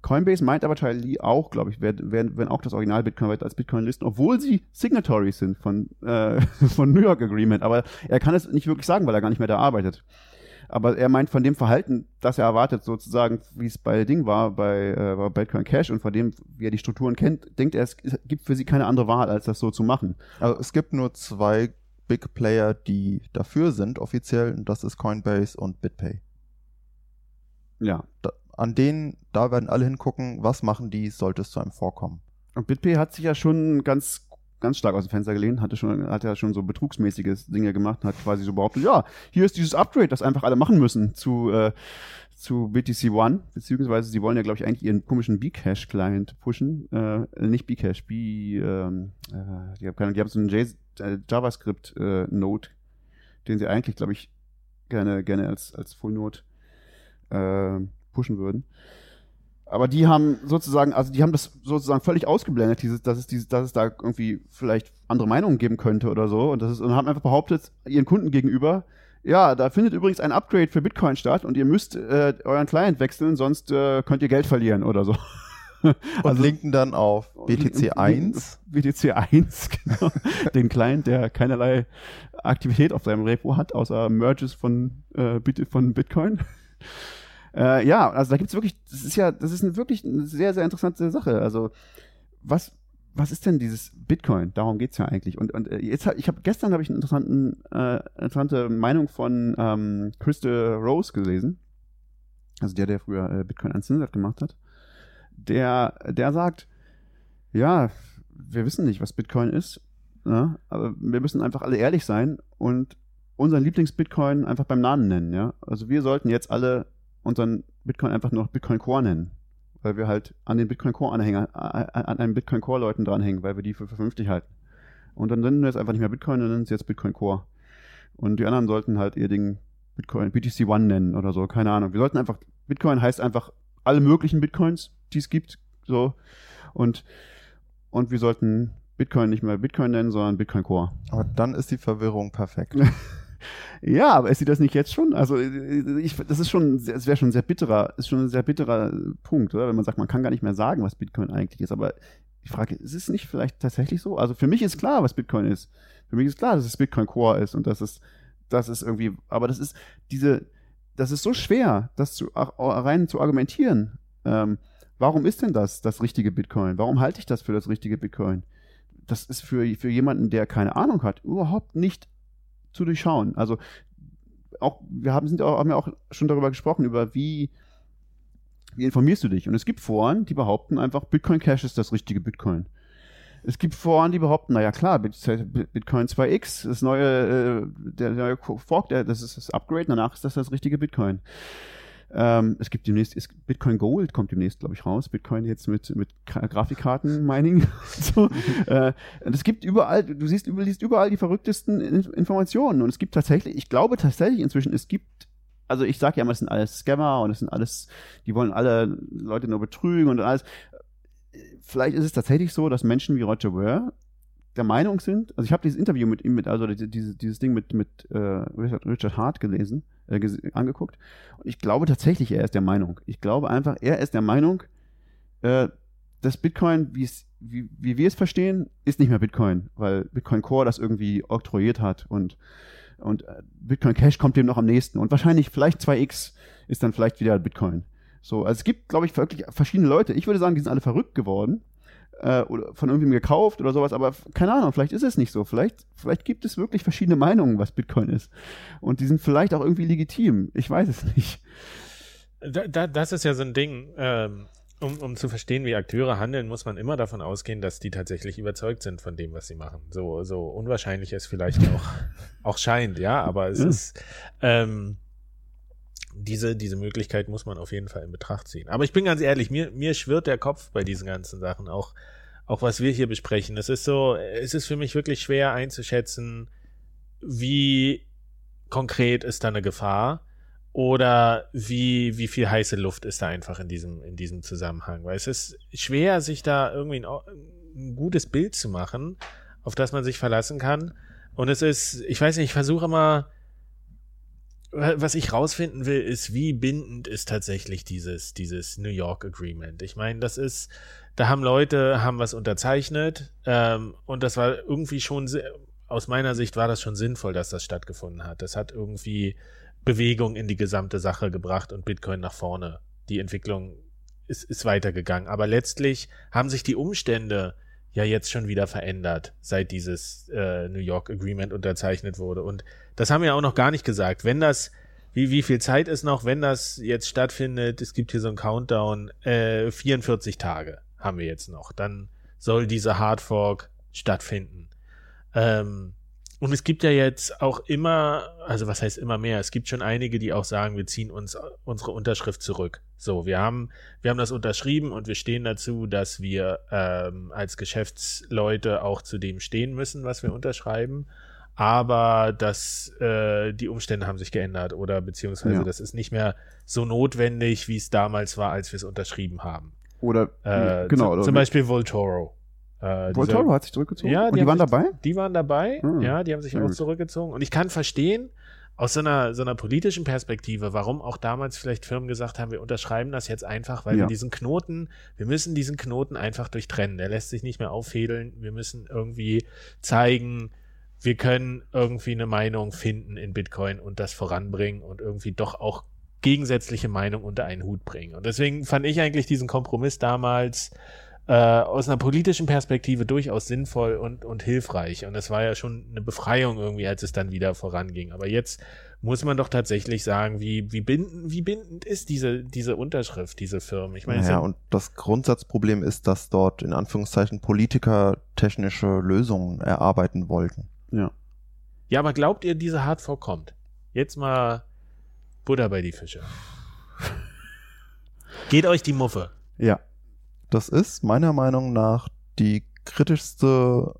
Coinbase meint aber Charlie auch, glaube ich, werden, werden, werden auch das Original Bitcoin weiter als Bitcoin listen, obwohl sie Signatories sind von, äh, von New York Agreement. Aber er kann es nicht wirklich sagen, weil er gar nicht mehr da arbeitet. Aber er meint von dem Verhalten, das er erwartet, sozusagen, wie es bei Ding war, bei, äh, bei Bitcoin Cash und von dem, wie er die Strukturen kennt, denkt er, es gibt für sie keine andere Wahl, als das so zu machen. Also es gibt nur zwei Big Player, die dafür sind, offiziell, und das ist Coinbase und BitPay. Ja. Da, an denen, da werden alle hingucken, was machen die, sollte es zu einem Vorkommen. Und BitPay hat sich ja schon ganz, ganz stark aus dem Fenster gelehnt, hatte schon, hat ja schon so betrugsmäßiges Dinge gemacht, hat quasi so behauptet, ja, hier ist dieses Upgrade, das einfach alle machen müssen zu, äh, zu BTC One, beziehungsweise sie wollen ja, glaube ich, eigentlich ihren komischen Bcash-Client pushen, äh, nicht Bcash, B, ähm, äh, die haben keine, die haben so einen äh, JavaScript-Node, den sie eigentlich, glaube ich, gerne, gerne als, als Full-Node äh, pushen würden. Aber die haben sozusagen, also die haben das sozusagen völlig ausgeblendet, dieses, dass es dieses, dass es da irgendwie vielleicht andere Meinungen geben könnte oder so. Und das ist, und haben einfach behauptet, ihren Kunden gegenüber, ja, da findet übrigens ein Upgrade für Bitcoin statt und ihr müsst äh, euren Client wechseln, sonst äh, könnt ihr Geld verlieren oder so. Und Also- linken dann auf BTC 1. BTC 1, genau. den Client, der keinerlei Aktivität auf seinem Repo hat, außer Merges von, äh, von Bitcoin. Äh, ja, also da gibt's wirklich, das ist ja, das ist eine wirklich eine sehr, sehr interessante Sache. Also, was, was ist denn dieses Bitcoin? Darum geht's ja eigentlich. Und, und äh, jetzt, ich habe gestern habe ich eine interessanten, äh, interessante Meinung von ähm, Christa Rose gelesen. Also der, der früher äh, Bitcoin Uncensored gemacht hat. Der, der sagt, ja, wir wissen nicht, was Bitcoin ist, ja, aber wir müssen einfach alle ehrlich sein und unseren Lieblings-Bitcoin einfach beim Namen nennen, ja. Also wir sollten jetzt alle unseren Bitcoin einfach nur Bitcoin Core nennen, weil wir halt an den Bitcoin Core Anhänger, an einen Bitcoin Core Leuten dranhängen, weil wir die für vernünftig halten. Und dann nennen wir es einfach nicht mehr Bitcoin, dann nennen sie jetzt Bitcoin Core. Und die anderen sollten halt ihr Ding Bitcoin, BTC One nennen oder so, keine Ahnung. Wir sollten einfach, Bitcoin heißt einfach alle möglichen Bitcoins, die es gibt, so. Und, und wir sollten Bitcoin nicht mehr Bitcoin nennen, sondern Bitcoin Core. Aber dann ist die Verwirrung perfekt. Ja, aber ist sie das nicht jetzt schon? Also ich, das ist schon, es wäre schon ein sehr bitterer, ist schon ein sehr bitterer Punkt, oder? Wenn man sagt, man kann gar nicht mehr sagen, was Bitcoin eigentlich ist. Aber ich frage, ist es nicht vielleicht tatsächlich so? Also für mich ist klar, was Bitcoin ist. Für mich ist klar, dass es Bitcoin Core ist und dass es, das ist irgendwie, aber das ist diese, das ist so schwer, das zu, rein zu argumentieren. Ähm, warum ist denn das das richtige Bitcoin? Warum halte ich das für das richtige Bitcoin? Das ist für, für jemanden, der keine Ahnung hat, überhaupt nicht zu durchschauen. Also auch, wir haben, sind auch, haben ja auch schon darüber gesprochen, über wie, wie informierst du dich? Und es gibt Foren, die behaupten einfach, Bitcoin Cash ist das richtige Bitcoin. Es gibt Foren, die behaupten, naja klar, Bitcoin 2x, das neue, äh, der neue Fork, das ist das Upgrade, danach ist das das richtige Bitcoin. Ähm, es gibt demnächst, ist Bitcoin Gold kommt demnächst, glaube ich, raus. Bitcoin jetzt mit, mit Grafikkarten-Mining. so. äh, es gibt überall, du siehst, liest überall die verrücktesten Informationen. Und es gibt tatsächlich, ich glaube tatsächlich inzwischen, es gibt also ich sage ja immer, das sind alles Scammer und das sind alles, die wollen alle Leute nur betrügen und alles. Vielleicht ist es tatsächlich so, dass Menschen wie Roger Ware der Meinung sind, also ich habe dieses Interview mit ihm, mit, also dieses, dieses Ding mit, mit äh, Richard, Hart gelesen, äh, angeguckt. Und ich glaube tatsächlich, er ist der Meinung. Ich glaube einfach, er ist der Meinung, äh, dass Bitcoin, wie, wie wir es verstehen, ist nicht mehr Bitcoin, weil Bitcoin Core das irgendwie oktroyiert hat und, und äh, Bitcoin Cash kommt dem noch am nächsten. Und wahrscheinlich vielleicht 2x ist dann vielleicht wieder Bitcoin. So, also es gibt, glaube ich, wirklich verschiedene Leute. Ich würde sagen, die sind alle verrückt geworden äh, oder von irgendwem gekauft oder sowas, aber keine Ahnung, vielleicht ist es nicht so. Vielleicht, vielleicht gibt es wirklich verschiedene Meinungen, was Bitcoin ist. Und die sind vielleicht auch irgendwie legitim. Ich weiß es nicht. Da, da, das ist ja so ein Ding. Ähm, um, um zu verstehen, wie Akteure handeln, muss man immer davon ausgehen, dass die tatsächlich überzeugt sind von dem, was sie machen. So, so unwahrscheinlich es vielleicht auch, auch scheint, ja, aber es ja. ist, ähm, diese, diese Möglichkeit muss man auf jeden Fall in Betracht ziehen. Aber ich bin ganz ehrlich, mir, mir schwirrt der Kopf bei diesen ganzen Sachen, auch, auch was wir hier besprechen. Es ist so, es ist für mich wirklich schwer einzuschätzen, wie konkret ist da eine Gefahr oder wie, wie viel heiße Luft ist da einfach in diesem, in diesem Zusammenhang. Weil es ist schwer, sich da irgendwie ein, ein gutes Bild zu machen, auf das man sich verlassen kann. Und es ist, ich weiß nicht, ich versuche immer, was ich rausfinden will, ist, wie bindend ist tatsächlich dieses, dieses New York Agreement. Ich meine, das ist, da haben Leute, haben was unterzeichnet, ähm, und das war irgendwie schon, aus meiner Sicht war das schon sinnvoll, dass das stattgefunden hat. Das hat irgendwie Bewegung in die gesamte Sache gebracht und Bitcoin nach vorne. Die Entwicklung ist, ist weitergegangen. Aber letztlich haben sich die Umstände ja jetzt schon wieder verändert, seit dieses äh, New York Agreement unterzeichnet wurde. Und das haben wir auch noch gar nicht gesagt. Wenn das, wie, wie viel Zeit ist noch, wenn das jetzt stattfindet, es gibt hier so einen Countdown, äh, 44 Tage haben wir jetzt noch. Dann soll diese Hardfork stattfinden. Ähm, und es gibt ja jetzt auch immer, also was heißt immer mehr? Es gibt schon einige, die auch sagen, wir ziehen uns unsere Unterschrift zurück. So, wir haben, wir haben das unterschrieben und wir stehen dazu, dass wir ähm, als Geschäftsleute auch zu dem stehen müssen, was wir unterschreiben. Aber dass äh, die Umstände haben sich geändert oder beziehungsweise ja. das ist nicht mehr so notwendig, wie es damals war, als wir es unterschrieben haben. Oder äh, genau. Zum, zum Beispiel Voltoro. Äh, Voltoro hat sich zurückgezogen? Ja, die, die waren sich, dabei? Die waren dabei, hm. ja, die haben sich auch gut. zurückgezogen. Und ich kann verstehen, aus so einer, so einer politischen Perspektive, warum auch damals vielleicht Firmen gesagt haben, wir unterschreiben das jetzt einfach, weil ja. wir diesen Knoten, wir müssen diesen Knoten einfach durchtrennen. Der lässt sich nicht mehr auffädeln. Wir müssen irgendwie zeigen, wir können irgendwie eine Meinung finden in Bitcoin und das voranbringen und irgendwie doch auch gegensätzliche Meinung unter einen Hut bringen. Und deswegen fand ich eigentlich diesen Kompromiss damals äh, aus einer politischen Perspektive durchaus sinnvoll und, und hilfreich. Und es war ja schon eine Befreiung irgendwie, als es dann wieder voranging. Aber jetzt muss man doch tatsächlich sagen, wie, wie, bindend, wie bindend ist diese, diese Unterschrift, diese Firmen? Ich meine, ja, und das Grundsatzproblem ist, dass dort in Anführungszeichen Politiker technische Lösungen erarbeiten wollten. Ja. Ja, aber glaubt ihr, diese Hardfork kommt? Jetzt mal Butter bei die Fische. Geht euch die Muffe. Ja. Das ist meiner Meinung nach die kritischste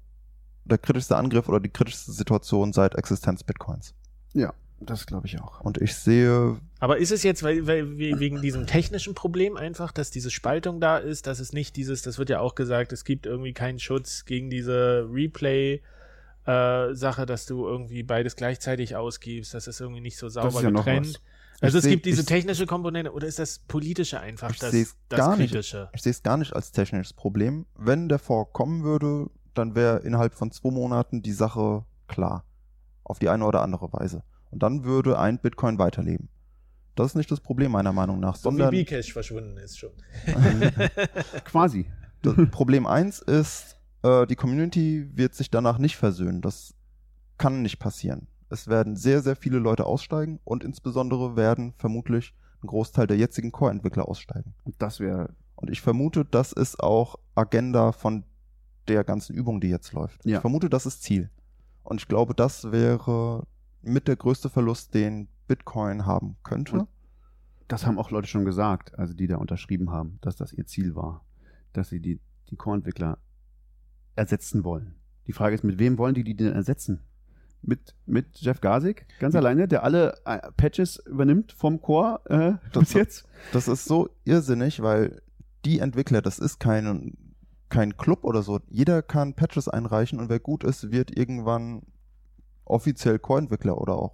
der kritischste Angriff oder die kritischste Situation seit Existenz Bitcoins. Ja, das glaube ich auch. Und ich sehe, Aber ist es jetzt, weil, weil we- wegen diesem technischen Problem einfach, dass diese Spaltung da ist, dass es nicht dieses, das wird ja auch gesagt, es gibt irgendwie keinen Schutz gegen diese Replay-Sache, dass du irgendwie beides gleichzeitig ausgibst, das ist irgendwie nicht so sauber ist ja noch getrennt. Also Ich es seh- gibt diese ich- technische Komponente oder ist das politische einfach Ich das, seh's das gar nicht. kritische? ich sehe es gar nicht als technisches Problem. Wenn der Fork kommen würde, dann wäre innerhalb von zwei Monaten die Sache klar. Auf die eine oder andere Weise. Und dann würde ein Bitcoin weiterleben. Das ist nicht das Problem meiner Meinung nach, So wie sondern Bcash verschwunden ist schon. Quasi. das Problem eins ist, äh, die Community wird sich danach nicht versöhnen. Das kann nicht passieren. Es werden sehr, sehr viele Leute aussteigen und insbesondere werden vermutlich ein Großteil der jetzigen Core-Entwickler aussteigen. Und das wäre, Und ich vermute, das ist auch Agenda von der ganzen Übung, die jetzt läuft. Ja. Ich vermute, das ist Ziel. Und ich glaube, das wäre mit der größte Verlust, den Bitcoin haben könnte. Und- das haben auch Leute schon gesagt, also die da unterschrieben haben, dass das ihr Ziel war, dass sie die, die Core-Entwickler ersetzen wollen. Die Frage ist, mit wem wollen die die denn ersetzen? Mit, mit Jeff Gasik, ganz alleine, der alle äh, Patches übernimmt vom Core äh, Das- bis jetzt? Das ist so irrsinnig, weil die Entwickler, das ist kein, kein Club oder so. Jeder kann Patches einreichen und wer gut ist, wird irgendwann offiziell Core-Entwickler oder auch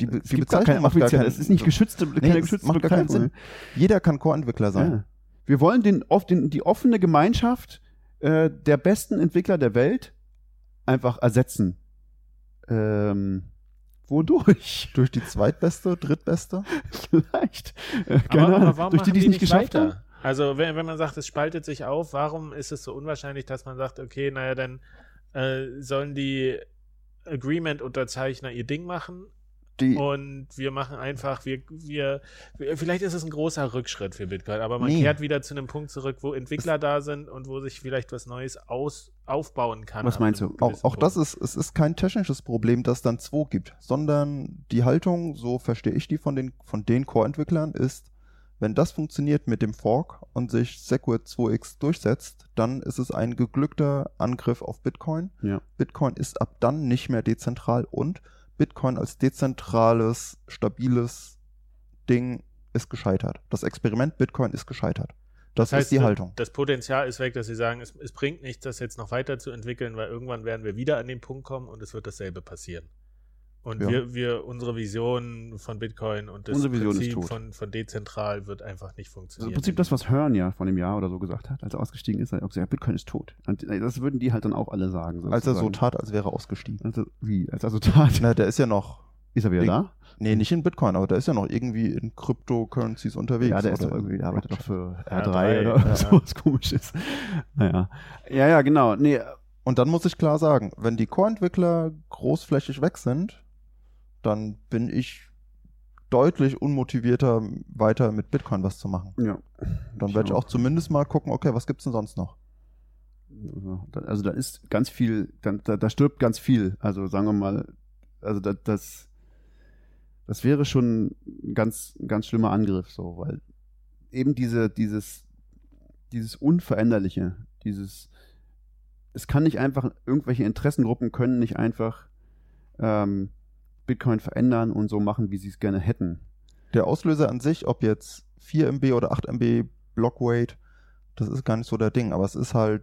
die, Es die gibt gar keine macht gar offizielle, keinen- es ist nicht geschützte, keine es geschützte macht gar keinen Bezeichnung. Jeder kann Core-Entwickler sein. Ja. Wir wollen den, den, die offene Gemeinschaft äh, der besten Entwickler der Welt einfach ersetzen. Ähm, wodurch? Durch die zweitbeste, drittbeste. Vielleicht. Äh, keine Aber, Ahnung. aber warum Durch die, die es nicht geschafft weiter? haben? Also wenn, wenn man sagt, es spaltet sich auf, warum ist es so unwahrscheinlich, dass man sagt, okay, naja, dann äh, sollen die Agreement-Unterzeichner ihr Ding machen Die, und wir machen einfach, wir, wir, vielleicht ist es ein großer Rückschritt für Bitcoin, aber man Nee. kehrt wieder zu einem Punkt zurück, wo Entwickler da sind und wo sich vielleicht was Neues aus, aufbauen kann. Was meinst du? auch, auch das ist, es ist kein technisches Problem, dass dann zwei gibt, sondern die Haltung, so verstehe ich die von den, von den Core-Entwicklern, ist, wenn das funktioniert mit dem Fork und sich Segwit 2x durchsetzt, dann ist es ein geglückter Angriff auf Bitcoin. Ja. Bitcoin ist ab dann nicht mehr dezentral und Bitcoin als dezentrales, stabiles Ding ist gescheitert. Das Experiment Bitcoin ist gescheitert. Das, ist die das- Haltung. Das Potenzial ist weg, dass sie sagen, es, es bringt nichts, das jetzt noch weiter zu entwickeln, weil irgendwann werden wir wieder an den Punkt kommen und es wird dasselbe passieren. Und Ja. wir, wir, unsere Vision von Bitcoin und das Unsere Vision ist Prinzip von, von dezentral wird einfach nicht Also funktionieren. im Prinzip das, was Hearn ja vor einem Jahr oder so gesagt hat, als er ausgestiegen ist, hat er auch gesagt, Bitcoin ist tot. Und äh, das würden die halt dann auch alle sagen. Als er so sozusagen. tat, als wäre er ausgestiegen. Also, wie? Als er so tat. Na, der ist ja noch, Ist er wieder da? nee, nicht in Bitcoin, aber der ist ja noch irgendwie in Cryptocurrencies unterwegs. Ja, der ist doch irgendwie, der arbeitet doch für R3, R3, oder ja. so was komisches. Naja. Ja, ja, genau. Nee, Und dann muss ich klar sagen, wenn die Core-Entwickler großflächig weg sind, dann bin ich deutlich unmotivierter, weiter mit Bitcoin was zu machen. ja. Dann werde ich auch zumindest mal gucken, okay, was gibt's denn sonst noch? Also da ist ganz viel, da, da, stirbt ganz viel. Also sagen wir mal, also da, das, das wäre schon ein ganz, ganz schlimmer Angriff, so, weil eben diese, dieses, dieses Unveränderliche, dieses, es kann nicht einfach, irgendwelche Interessengruppen können nicht einfach ähm, Bitcoin verändern und so machen, wie sie es gerne hätten. Der Auslöser an sich, ob jetzt 4 MB oder 8 MB Blockweight, das ist gar nicht so der Ding, aber es ist halt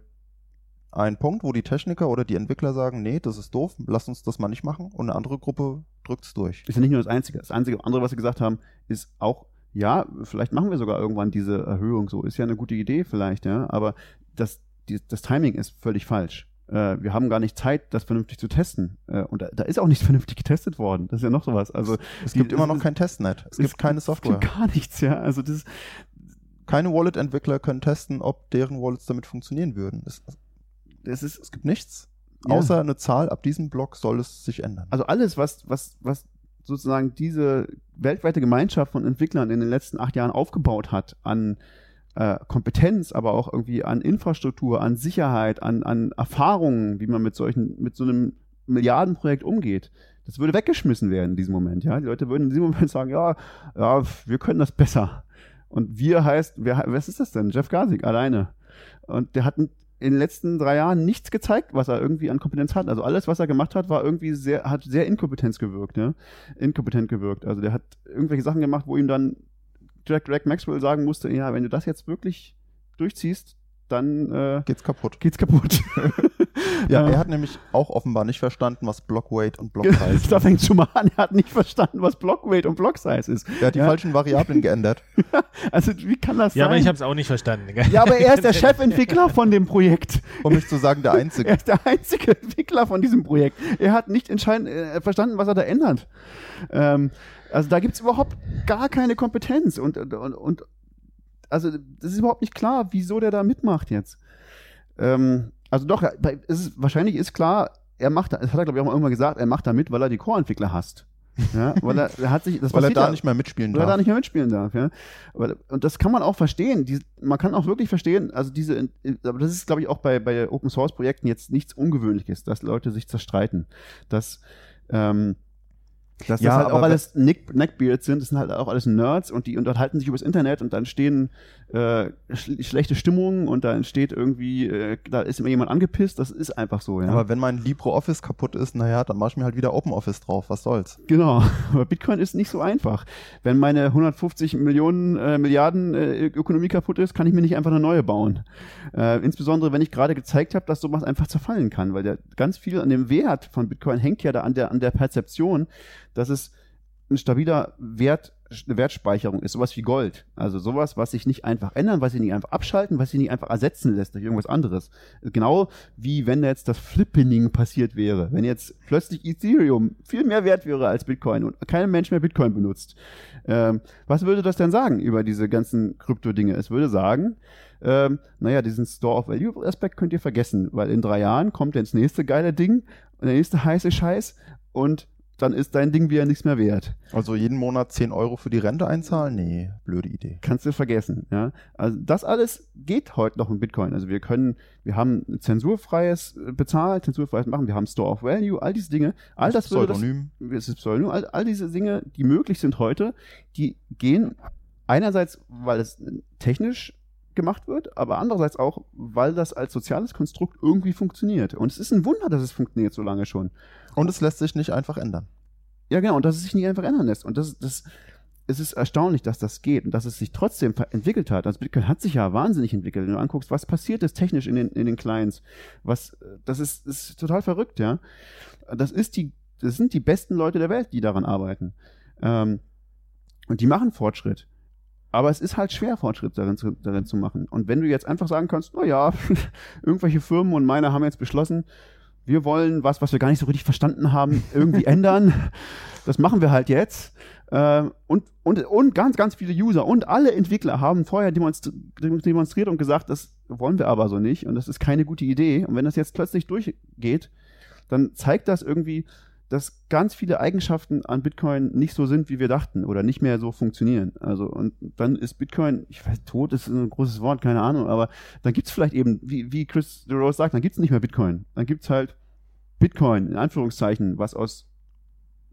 ein Punkt, wo die Techniker oder die Entwickler sagen, nee, das ist doof, lass uns das mal nicht machen und eine andere Gruppe drückt's durch. Ist ja nicht nur das Einzige. Das einzige andere, was sie gesagt haben, ist auch, ja, vielleicht machen wir sogar irgendwann diese Erhöhung so. Ist ja eine gute Idee vielleicht, ja, aber das, die, das Timing ist völlig falsch. Äh, wir haben gar nicht Zeit, das vernünftig zu testen. Äh, und da, da ist auch nicht vernünftig getestet worden. Das ist ja noch sowas. Also Es die- gibt immer noch es- kein Testnet, es gibt keine Es Software. gibt gar nichts, ja. Also das, Keine Wallet-Entwickler können testen, ob deren Wallets damit funktionieren würden. Es, das ist, es gibt nichts, Ja. außer eine Zahl, ab diesem Block soll es sich ändern. also alles, was, was, was sozusagen diese weltweite Gemeinschaft von Entwicklern in den letzten acht Jahren aufgebaut hat an äh, Kompetenz, aber auch irgendwie an Infrastruktur, an Sicherheit, an, an Erfahrungen, wie man mit solchen, mit so einem Milliardenprojekt umgeht. Das würde weggeschmissen werden in diesem Moment, ja. Die Leute würden in diesem Moment sagen, ja, ja, wir können das besser. Und wir heißt, wer, was ist das denn? Jeff Gasik alleine. Und der hat in den letzten drei Jahren nichts gezeigt, was er irgendwie an Kompetenz hat. Also alles, was er gemacht hat, war irgendwie sehr, hat sehr Inkompetenz gewirkt, ja. Inkompetent gewirkt. Also der hat irgendwelche Sachen gemacht, wo ihm dann Jack, Jack Maxwell sagen musste, ja, wenn du das jetzt wirklich durchziehst, dann äh, Geht's kaputt. geht's kaputt. Ja, er hat nämlich auch offenbar nicht verstanden, was Block Weight und Block Size da ist. fängt schon mal an, er hat nicht verstanden, was Block Weight und Block Size ist. Er hat die Ja. falschen Variablen geändert. Also wie kann das Ja, sein? aber ich habe es auch nicht verstanden. ja, aber er ist der Chefentwickler von dem Projekt. Um nicht zu sagen, der Er Einzige. ist der einzige Entwickler von diesem Projekt. Er hat nicht entscheidend äh, verstanden, was er da ändert. Ähm, also da gibt's überhaupt gar keine Kompetenz und, und, und also das ist überhaupt nicht klar, wieso der da mitmacht jetzt. Ähm, also doch, ist, wahrscheinlich ist klar, er macht, da- das hat er glaube ich auch mal irgendwann gesagt, er macht da mit, weil er die Core-Entwickler hasst. Ja, weil er, er hat sich, das Weil er da ja- nicht mehr mitspielen weil er da darf. nicht mehr mitspielen darf, ja. Aber, und das kann man auch verstehen. Die, man kann auch wirklich verstehen, also diese, aber das ist, glaube ich, auch bei, bei Open Source Projekten jetzt nichts Ungewöhnliches, dass Leute sich zerstreiten. Dass, ähm, dass Ja, das halt auch alles Neck, Neckbeards sind, das sind halt auch alles Nerds und die unterhalten sich übers Internet und dann stehen äh, sch schlechte Stimmungen und da entsteht irgendwie, äh, da ist immer jemand angepisst, das ist einfach so, ja. Aber wenn mein LibreOffice kaputt ist, naja, dann mache ich mir halt wieder OpenOffice drauf. Was soll's? Genau, aber Bitcoin ist nicht so einfach. Wenn meine 150 Millionen äh, Milliarden äh, Ökonomie kaputt ist, kann ich mir nicht einfach eine neue bauen. Äh, insbesondere, wenn ich gerade gezeigt habe, dass sowas einfach zerfallen kann, weil der ganz viel an dem Wert von Bitcoin hängt ja da an der an der Perzeption, dass es ein stabiler Wert, eine Wertspeicherung ist, sowas wie Gold. Also sowas, was sich nicht einfach ändern, was sich nicht einfach abschalten, was sich nicht einfach ersetzen lässt durch irgendwas anderes. Genau wie wenn jetzt das Flippening passiert wäre. Wenn jetzt plötzlich Ethereum viel mehr wert wäre als Bitcoin und kein Mensch mehr Bitcoin benutzt. Ähm, was würde das denn sagen über diese ganzen Krypto-Dinge? Es würde sagen, ähm, naja, diesen Store-of-Value-Aspekt könnt ihr vergessen, weil in drei Jahren kommt jetzt das nächste geile Ding und der nächste heiße Scheiß und dann ist dein Ding wieder nichts mehr wert. Also jeden Monat 10 Euro für die Rente einzahlen? Nee, blöde Idee. Kannst du vergessen, ja. Also das alles geht heute noch in Bitcoin. Also wir können, wir haben zensurfreies äh, bezahlt, zensurfreies machen, wir haben Store of Value, all diese Dinge, all das würde das, Pseudonym. es ist Pseudonym, all, all diese Dinge, die möglich sind heute, die gehen einerseits, weil es technisch gemacht wird, aber andererseits auch, weil das als soziales Konstrukt irgendwie funktioniert. Und es ist ein Wunder, dass es funktioniert so lange schon. Und es lässt sich nicht einfach ändern. Ja, genau, und dass es sich nicht einfach ändern lässt. Und das, das, es ist erstaunlich, dass das geht und dass es sich trotzdem entwickelt hat. Also Bitcoin hat sich ja wahnsinnig entwickelt. Wenn du anguckst, was passiert ist technisch in den, in den Clients, was, das ist, ist total verrückt, ja. Das ist die, das sind die besten Leute der Welt, die daran arbeiten. Ähm, und die machen Fortschritt. Aber es ist halt schwer, Fortschritt darin zu, darin zu machen. Und wenn du jetzt einfach sagen kannst, na ja, irgendwelche Firmen und meine haben jetzt beschlossen, wir wollen was, was wir gar nicht so richtig verstanden haben, irgendwie ändern. Das machen wir halt jetzt. Ähm, und, und, und ganz, ganz viele User und alle Entwickler haben vorher demonstri demonstriert und gesagt, das wollen wir aber so nicht und das ist keine gute Idee. Und wenn das jetzt plötzlich durchgeht, dann zeigt das irgendwie, dass ganz viele Eigenschaften an Bitcoin nicht so sind, wie wir dachten oder nicht mehr so funktionieren. Also und dann ist Bitcoin, ich weiß, tot ist ein großes Wort, keine Ahnung, aber dann gibt's vielleicht eben, wie, wie Chris DeRose sagt, dann gibt's nicht mehr Bitcoin. Dann gibt's halt Bitcoin, in Anführungszeichen, was aus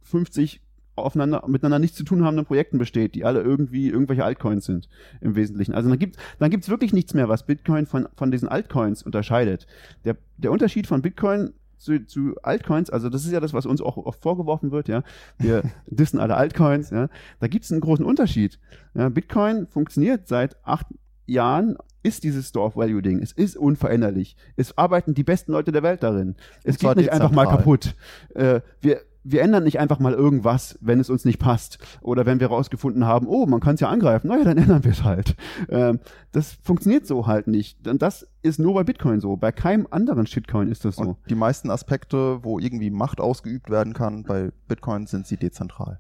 50 aufeinander, miteinander nichts zu tun habenden Projekten besteht, die alle irgendwie irgendwelche Altcoins sind im Wesentlichen. Also dann gibt dann gibt's wirklich nichts mehr, was Bitcoin von, von diesen Altcoins unterscheidet. Der, der Unterschied von Bitcoin zu, zu Altcoins, also das ist ja das, was uns auch oft vorgeworfen wird, ja. Wir dissen alle Altcoins, ja. Da gibt's einen großen Unterschied. Ja, Bitcoin funktioniert seit acht Jahren ist dieses Store of Value Ding. Es ist unveränderlich. Es arbeiten die besten Leute der Welt darin. Es geht nicht einfach mal kaputt. Äh, wir, wir ändern nicht einfach mal irgendwas, wenn es uns nicht passt. Oder wenn wir rausgefunden haben, oh, man kann es ja angreifen. Naja, dann ändern wir es halt. Ähm, das funktioniert so halt nicht. Und das ist nur bei Bitcoin so. Bei keinem anderen Shitcoin ist das so. Und die meisten Aspekte, wo irgendwie Macht ausgeübt werden kann, bei Bitcoin sind sie dezentral.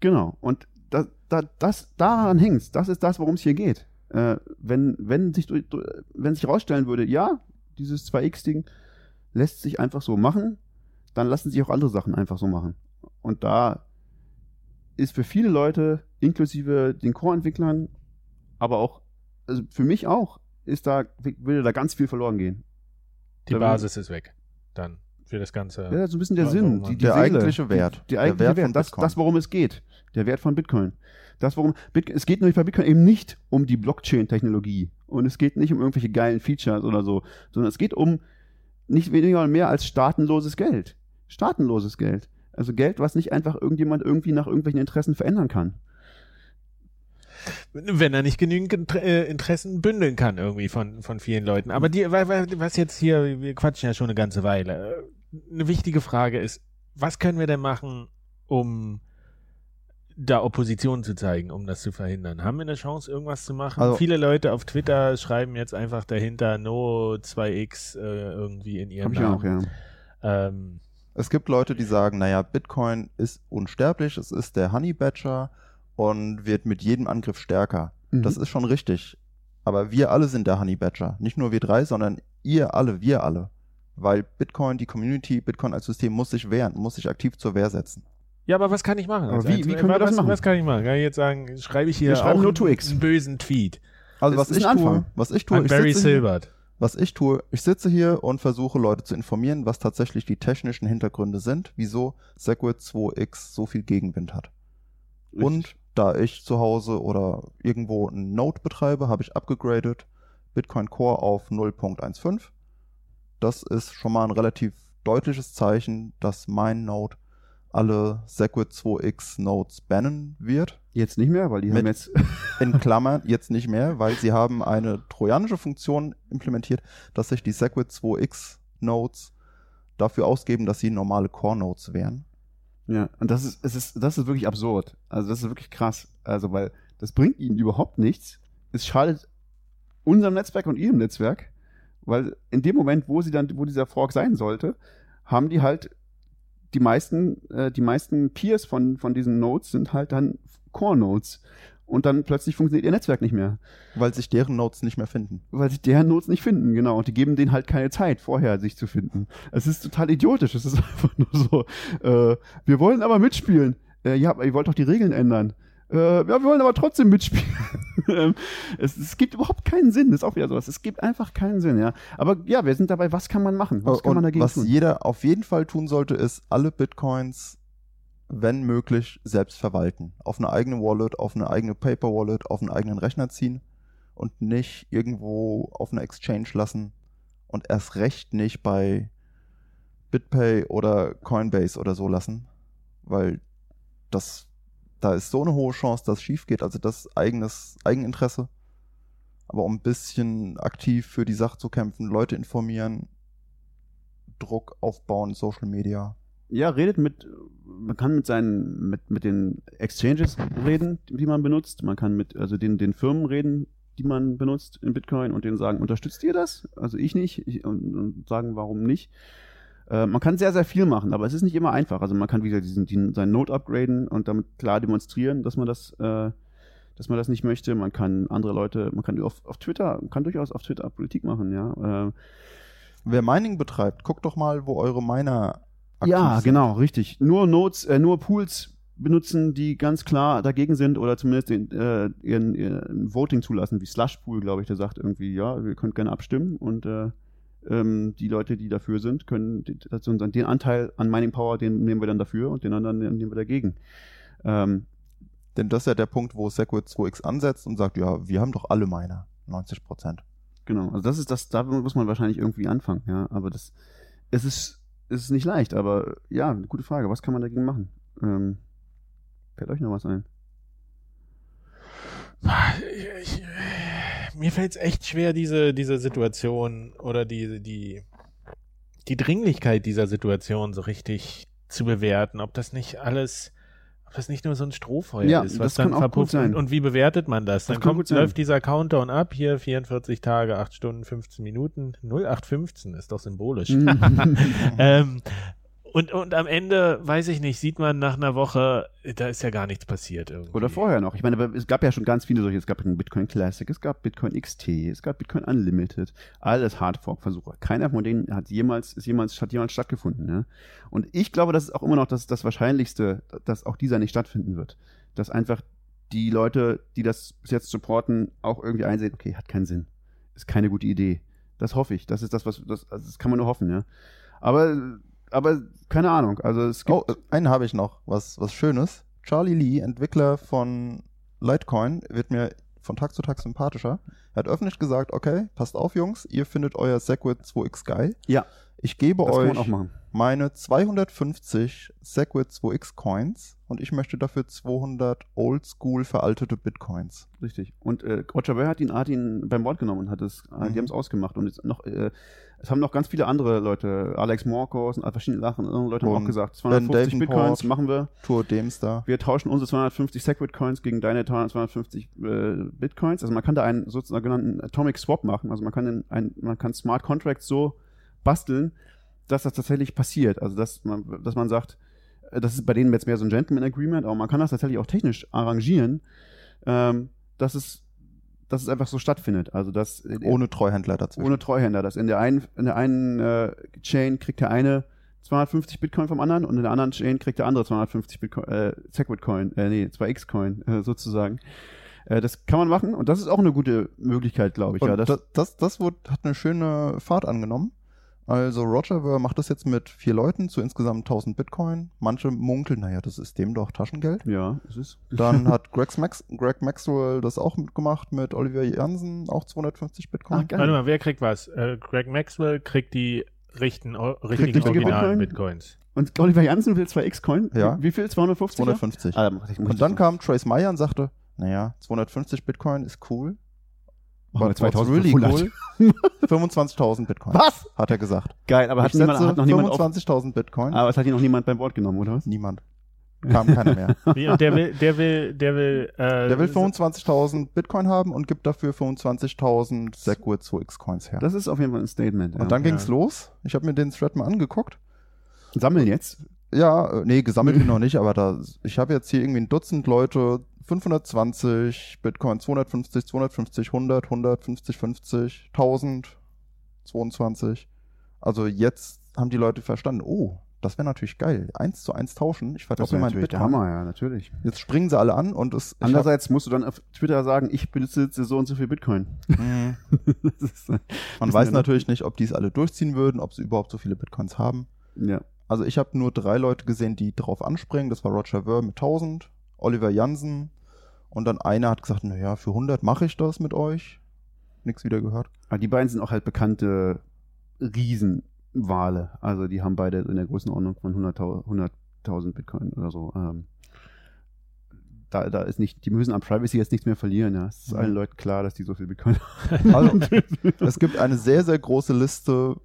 Genau. Und da, da, das, daran hängt's. Das ist das, worum es hier geht. Äh, wenn, wenn sich, wenn sich rausstellen würde, ja, dieses 2x-Ding lässt sich einfach so machen, dann lassen sich auch andere Sachen einfach so machen. Und da ist für viele Leute, inklusive den Core-Entwicklern, aber auch, also für mich auch, ist da, würde da ganz viel verloren gehen. Die Da- Basis ist weg. Dann für das Ganze. Ja, so ein bisschen der Sinn, die, die Der Seele, eigentliche Wert. Die, der Der eigentliche Wert Wert, von das, Bitcoin. das, worum es geht. Der Wert von Bitcoin. Das, worum Bit es geht nämlich bei Bitcoin eben nicht um die Blockchain-Technologie und es geht nicht um irgendwelche geilen Features oder so, sondern es geht um nicht weniger oder mehr als staatenloses Geld. Staatenloses Geld. Also Geld, was nicht einfach irgendjemand irgendwie nach irgendwelchen Interessen verändern kann. Wenn er nicht genügend äh, Interessen bündeln kann irgendwie von, von vielen Leuten. Aber die, wa- wa- was jetzt hier, wir quatschen ja schon eine ganze Weile. Eine wichtige Frage ist, was können wir denn machen, um da Opposition zu zeigen, um das zu verhindern? Haben wir eine Chance, irgendwas zu machen? Also- Viele Leute auf Twitter schreiben jetzt einfach dahinter No 2x äh, irgendwie in ihrem Hab ich auch, Namen. ja. Ähm, Es gibt Leute, die sagen, naja, Bitcoin ist unsterblich, es ist der Honey Badger und wird mit jedem Angriff stärker. Mhm. Das ist schon richtig. Aber wir alle sind der Honey Badger. Nicht nur wir drei, sondern ihr alle, wir alle. Weil Bitcoin, die Community, Bitcoin als System muss sich wehren, muss sich aktiv zur Wehr setzen. Ja, aber was kann ich machen? Aber als wie- wie können wir das was, machen? Was kann ich machen? Kann ich jetzt sagen, schreibe ich hier Wir auch nur einen, 2x. einen bösen Tweet Also was ich ein tue, Anfang. was ich tue, an ich Barry sitze, hier, Silbert. was ich tue, ich sitze hier und versuche Leute zu informieren, was tatsächlich die technischen Hintergründe sind, wieso Segwit 2x so viel Gegenwind hat. Und da ich zu Hause oder irgendwo einen Node betreibe, habe ich abgegradet Bitcoin Core auf 0.15. Das ist schon mal ein relativ deutliches Zeichen, dass mein Node alle Segwit 2x Nodes bannen wird. Jetzt nicht mehr, weil die Mit- haben jetzt. In Klammern jetzt nicht mehr, weil sie haben eine trojanische Funktion implementiert, dass sich die Segwit 2x Nodes dafür ausgeben, dass sie normale Core Nodes wären. Ja, und das ist, es ist, das ist wirklich absurd. Also das ist wirklich krass. Also, weil das bringt ihnen überhaupt nichts. Es schadet unserem Netzwerk und ihrem Netzwerk, weil in dem Moment, wo sie dann, wo dieser Fork sein sollte, haben die halt die meisten, äh, die meisten Peers von, von diesen Nodes sind halt dann Core-Nodes. Und dann plötzlich funktioniert ihr Netzwerk nicht mehr. Weil sich deren Nodes nicht mehr finden. Weil sich deren Nodes nicht finden, genau. Und die geben denen halt keine Zeit, vorher sich zu finden. Es ist total idiotisch. Es ist einfach nur so, äh, wir wollen aber mitspielen. Äh, ja, aber ihr wollt doch die Regeln ändern. Äh, ja, wir wollen aber trotzdem mitspielen. Ähm, es, es gibt überhaupt keinen Sinn. Das ist auch wieder sowas. Es gibt einfach keinen Sinn, ja. Aber ja, wir sind dabei, was kann man machen? Was kann und man dagegen was tun? jeder auf jeden Fall tun sollte, ist alle Bitcoins, wenn möglich, selbst verwalten. Auf eine eigene Wallet, auf eine eigene Paper Wallet, auf einen eigenen Rechner ziehen und nicht irgendwo auf eine Exchange lassen und erst recht nicht bei BitPay oder Coinbase oder so lassen, weil das da ist so eine hohe Chance, dass es schief geht, also das eigenes Eigeninteresse. Aber um ein bisschen aktiv für die Sache zu kämpfen, Leute informieren, Druck aufbauen, Social Media. Ja, redet mit, man kann mit seinen, mit, mit den Exchanges reden, die man benutzt. Man kann mit, also den, den Firmen reden, die man benutzt in Bitcoin und denen sagen, unterstützt ihr das? Also ich nicht ich, und, und sagen, warum nicht. Äh, man kann sehr, sehr viel machen, aber es ist nicht immer einfach. Also man kann, wie gesagt, diesen, diesen, seinen Node upgraden und damit klar demonstrieren, dass man das, äh, dass man das nicht möchte. Man kann andere Leute, man kann auf, auf Twitter, man kann durchaus auf Twitter Politik machen, ja. Äh, Wer Mining betreibt, guckt doch mal, wo eure Miner aktiv Ja, sind. genau, richtig. Nur Nodes, äh, nur Pools benutzen, die ganz klar dagegen sind oder zumindest den, äh, ihren, ihren Voting zulassen, wie Slush Pool, glaube ich, der sagt irgendwie, ja, ihr könnt gerne abstimmen und äh, ähm, die Leute, die dafür sind, können also unseren- den Anteil an Mining Power, den nehmen wir dann dafür und den anderen nehmen wir dagegen. Ähm, Denn das ist ja der Punkt, wo Segwit 2x ansetzt und sagt, ja, wir haben doch alle Miner. 90 Prozent. Genau, also das ist das, da muss man wahrscheinlich irgendwie anfangen, ja, aber das, es ist, es ist nicht leicht, aber ja, eine gute Frage, was kann man dagegen machen? Ähm, fällt euch noch was ein? Ich, mir fällt es echt schwer, diese, diese Situation oder die, die, die Dringlichkeit dieser Situation so richtig zu bewerten. Ob das nicht alles, ob das nicht nur so ein Strohfeuer Ja, ist, was dann verpufft. sein. Und, wie bewertet man das? Das Dann kommt, läuft dieser Countdown ab, hier 44 Tage, 8 Stunden, 15 Minuten, 0815 ist doch symbolisch. Mhm. ähm, und, und am Ende, weiß ich nicht, sieht man nach einer Woche, da ist ja gar nichts passiert irgendwie. Oder vorher noch. Ich meine, es gab ja schon ganz viele solche. Es gab einen Bitcoin Classic, es gab Bitcoin XT, es gab Bitcoin Unlimited. Alles Hardfork-Versuche. Keiner von denen hat jemals, ist jemals, hat jemals stattgefunden. Ne? Und ich glaube, das ist auch immer noch das, das Wahrscheinlichste, dass auch dieser nicht stattfinden wird. Dass einfach die Leute, die das bis jetzt supporten, auch irgendwie einsehen, okay, hat keinen Sinn. Ist keine gute Idee. Das hoffe ich. Das ist das, was, das, das kann man nur hoffen, ja. Aber, aber, keine Ahnung. Also es gibt, Oh, einen habe ich noch, was, was Schönes. Charlie Lee, Entwickler von Litecoin, wird mir von Tag zu Tag sympathischer. Er hat öffentlich gesagt, okay, passt auf, Jungs, ihr findet euer Segwit 2X geil. Ja, Ich gebe das euch meine 250 Segwit 2X Coins und ich möchte dafür 200 oldschool veraltete Bitcoins. Richtig. Und äh, Roger Ver hat ihn, hat ihn beim Wort genommen und hat es, Mhm. die haben es ausgemacht. Und jetzt noch, äh, es haben noch ganz viele andere Leute, Alex Morkos und verschiedene Sachen, andere Leute haben Und auch gesagt, Ben 250 Davenport. Bitcoins machen wir. Tour Demstar. Wir tauschen unsere 250 Segwit Coins gegen deine 250 äh, Bitcoins. Also man kann da einen sogenannten Atomic Swap machen. Also man kann den, ein, man kann Smart Contracts so basteln, dass das tatsächlich passiert. Also dass man, dass man sagt, äh, das ist bei denen jetzt mehr so ein Gentleman Agreement, aber man kann das tatsächlich auch technisch arrangieren, ähm, dass es, dass es einfach so stattfindet. Also dass Ohne Treuhändler dazwischen. ohne Treuhänder. Dass in der einen, in der einen äh, Chain kriegt der eine 250 Bitcoin vom anderen und in der anderen Chain kriegt der andere 250 Bitcoin, äh, Segwit Coin, äh, nee, 2x Coin, äh, sozusagen. Äh, das kann man machen und das ist auch eine gute Möglichkeit, glaube ich. Und ja, das, das, das, das wurde, hat eine schöne Fahrt angenommen. Also Roger Ver macht das jetzt mit vier Leuten zu insgesamt 1000 Bitcoin. Manche munkeln, naja, das ist dem doch Taschengeld. ja, es ist. Dann hat Greg, Max, Greg Maxwell das auch mitgemacht mit Oliver Jansen, auch 250 Bitcoin. Ach, geil. Warte mal, wer kriegt was? Äh, Greg Maxwell kriegt die richten, richtigen richtige originalen Bitcoin? Bitcoins. Und Oliver Jansen will 2x Coin. Ja. Wie, viel? 250? 250. Ah, Und dann kam Trace Meyer und sagte, naja, 250 Bitcoin ist cool. Machen wir But what's 2500. really cool? 25.000 Bitcoin. Was? Hat er gesagt. Geil, aber hat, niemand, hat noch niemand auf, 25.000 Bitcoin. aber es hat hier noch niemand beim Wort genommen, oder was? Niemand. Kam keiner mehr. Wie, und der will, der will, der will, äh, Der will 25.000 Bitcoin haben und gibt dafür 25.000 Segwit 2x Coins her. Das ist auf jeden Fall ein Statement. Ja. und dann Ja. ging's los. Ich habe mir den Thread mal angeguckt. sammeln jetzt. Ja, äh, nee, gesammelt bin ich noch nicht, aber da, ich habe jetzt hier irgendwie ein Dutzend Leute, 520 Bitcoin, 250, 250, 100, 100, 50, 50, 1000, 22. Also jetzt haben die Leute verstanden, oh, das wäre natürlich geil. Eins zu eins tauschen. Ich Das verdoppel wäre mein natürlich der Bitcoin. Hammer, ja, natürlich. Jetzt springen sie alle an und es. Andererseits musst du dann auf Twitter sagen, ich besitze so und so viel Bitcoin. Mhm. ist, äh, Man weiß wir natürlich nicht, ob die es alle durchziehen würden, ob sie überhaupt so viele Bitcoins haben. ja. Also ich habe nur drei Leute gesehen, die drauf anspringen. Das war Roger Ver mit 1000, Oliver Jansen und dann einer hat gesagt, naja, für 100 mache ich das mit euch. Nix wieder gehört. Aber die beiden sind auch halt bekannte Riesenwale. Also die haben beide in der Größenordnung von 100.000 100.000 Bitcoin oder so. Ähm, da, da ist nicht, die müssen an Privacy jetzt nichts mehr verlieren. Ja. Es ist Mhm. allen Leuten klar, dass die so viel Bitcoin haben. Also es gibt eine sehr, sehr große Liste,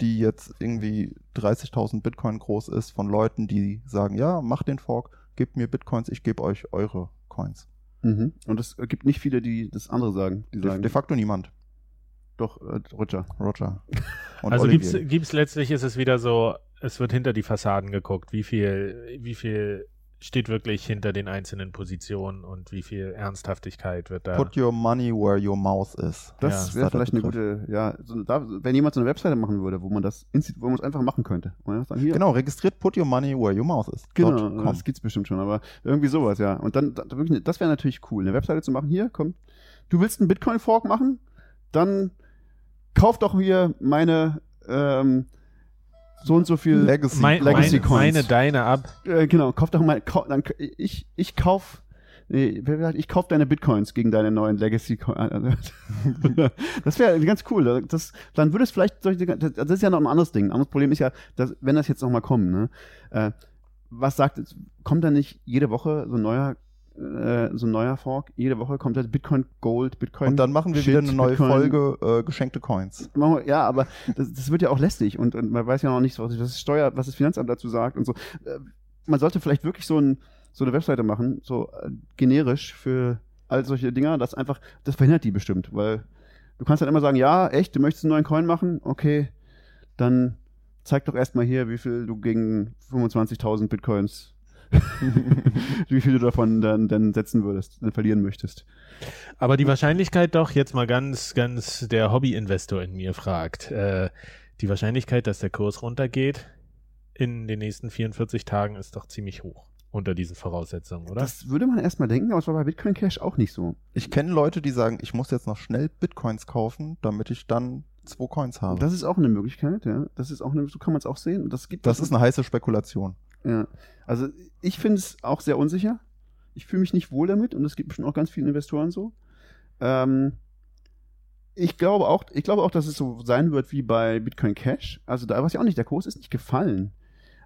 die jetzt irgendwie 30.000 Bitcoin groß ist von Leuten, die sagen, ja, mach den Fork, gebt mir Bitcoins, ich gebe euch eure Coins. mhm. Und es gibt nicht viele, die das andere sagen. Die De, sagen, de facto niemand. doch, äh, Roger. Roger. Und also Olivier. gibt's, gibt's letztlich ist es wieder so, es wird hinter die Fassaden geguckt, wie viel, wie viel steht wirklich hinter den einzelnen Positionen und wie viel Ernsthaftigkeit wird da. Put your money where your mouth is. Das Ja, wäre vielleicht eine gute, ja, so, da, wenn jemand so eine Webseite machen würde, wo man das, wo man es einfach machen könnte. Sagen, hier, Genau, registriert put your money where your mouth is. Genau, das gibt's bestimmt schon, aber irgendwie sowas, ja. Und dann, das wäre natürlich cool, eine Webseite zu machen. Hier, komm, du willst einen Bitcoin-Fork machen? Dann kauf doch hier meine ähm, so und so viel. Legacy. mein, Legacy meine, Coins. meine, deine ab. äh, genau, kauf doch mal, kau, dann, ich, ich kauf, nee, wer sagt, ich kauf deine Bitcoins gegen deine neuen Legacy Coins. das wäre ganz cool. Das, dann würde es vielleicht, solche- das ist ja noch ein anderes Ding. Ein anderes Problem ist ja, dass, wenn das jetzt nochmal kommt, ne, äh, was sagt, kommt da nicht jede Woche so ein neuer, äh, so ein neuer Fork? Jede Woche kommt da Bitcoin Gold, Bitcoin. Und dann machen wir Shit, wieder eine neue Bitcoin. Folge äh, geschenkte Coins. Ja, aber das, das wird ja auch lästig und, und man weiß ja noch nicht, was das Steuer, was das Finanzamt dazu sagt und so. Äh, Man sollte vielleicht wirklich so, ein, so eine Webseite machen, so äh, generisch für all solche Dinger, das einfach, das verhindert die bestimmt, weil du kannst dann immer sagen, ja, echt, du möchtest einen neuen Coin machen, okay, dann zeig doch erstmal hier, wie viel du gegen 25.000 Bitcoins, wie viel du davon dann, dann setzen würdest, dann verlieren möchtest. Aber die Wahrscheinlichkeit doch, jetzt mal ganz, ganz der Hobby-Investor in mir fragt, äh, die Wahrscheinlichkeit, dass der Kurs runtergeht in den nächsten 44 Tagen ist doch ziemlich hoch unter diesen Voraussetzungen, oder? Das würde man erstmal denken, aber es war bei Bitcoin Cash auch nicht so. Ich kenne Leute, die sagen, ich muss jetzt noch schnell Bitcoins kaufen, damit ich dann zwei Coins habe. Das, Das ist auch eine Möglichkeit, ja. Das ist auch eine, so kann man es auch sehen. Das gibt ist eine heiße Spekulation. Ja. Also ich finde es auch sehr unsicher. Ich fühle mich nicht wohl damit und es gibt bestimmt auch ganz viele Investoren so. Ähm, ich glaube auch, ich glaube auch, dass es so sein wird wie bei Bitcoin Cash. Also da weiß ich auch nicht, der Kurs ist nicht gefallen,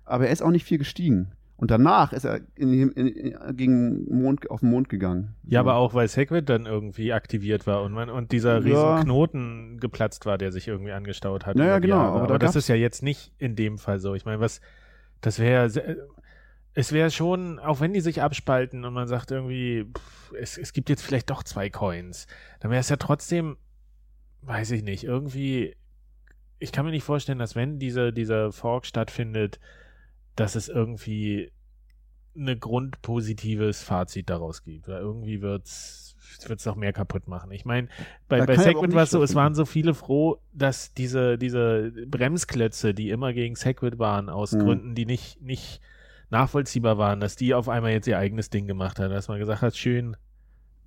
aber er ist auch nicht viel gestiegen. Und danach ist er in, in, in, gegen Mond, auf den Mond gegangen. Ja, So. aber auch weil Segwit dann irgendwie aktiviert war und man und dieser riesen Ja. Knoten geplatzt war, der sich irgendwie angestaut hat. Ja, über ja, die genau, Jahre. aber Aber, da das ist ja jetzt nicht in dem Fall so. Ich meine, was, das wäre, se- es wäre schon, auch wenn die sich abspalten und man sagt irgendwie, pff, es, es gibt jetzt vielleicht doch zwei Coins, dann wäre es ja trotzdem, weiß ich nicht, irgendwie, ich kann mir nicht vorstellen, dass wenn diese, dieser Fork stattfindet, dass es irgendwie eine grundpositives Fazit daraus gibt. Weil irgendwie wird's wird's noch mehr kaputt machen. Ich meine, bei, Da bei Segwit war es so, es waren so viele froh, dass diese, diese Bremsklötze, die immer gegen Segwit waren, aus Mhm. Gründen, die nicht, nicht nachvollziehbar waren, dass die auf einmal jetzt ihr eigenes Ding gemacht haben, dass man gesagt hat, schön,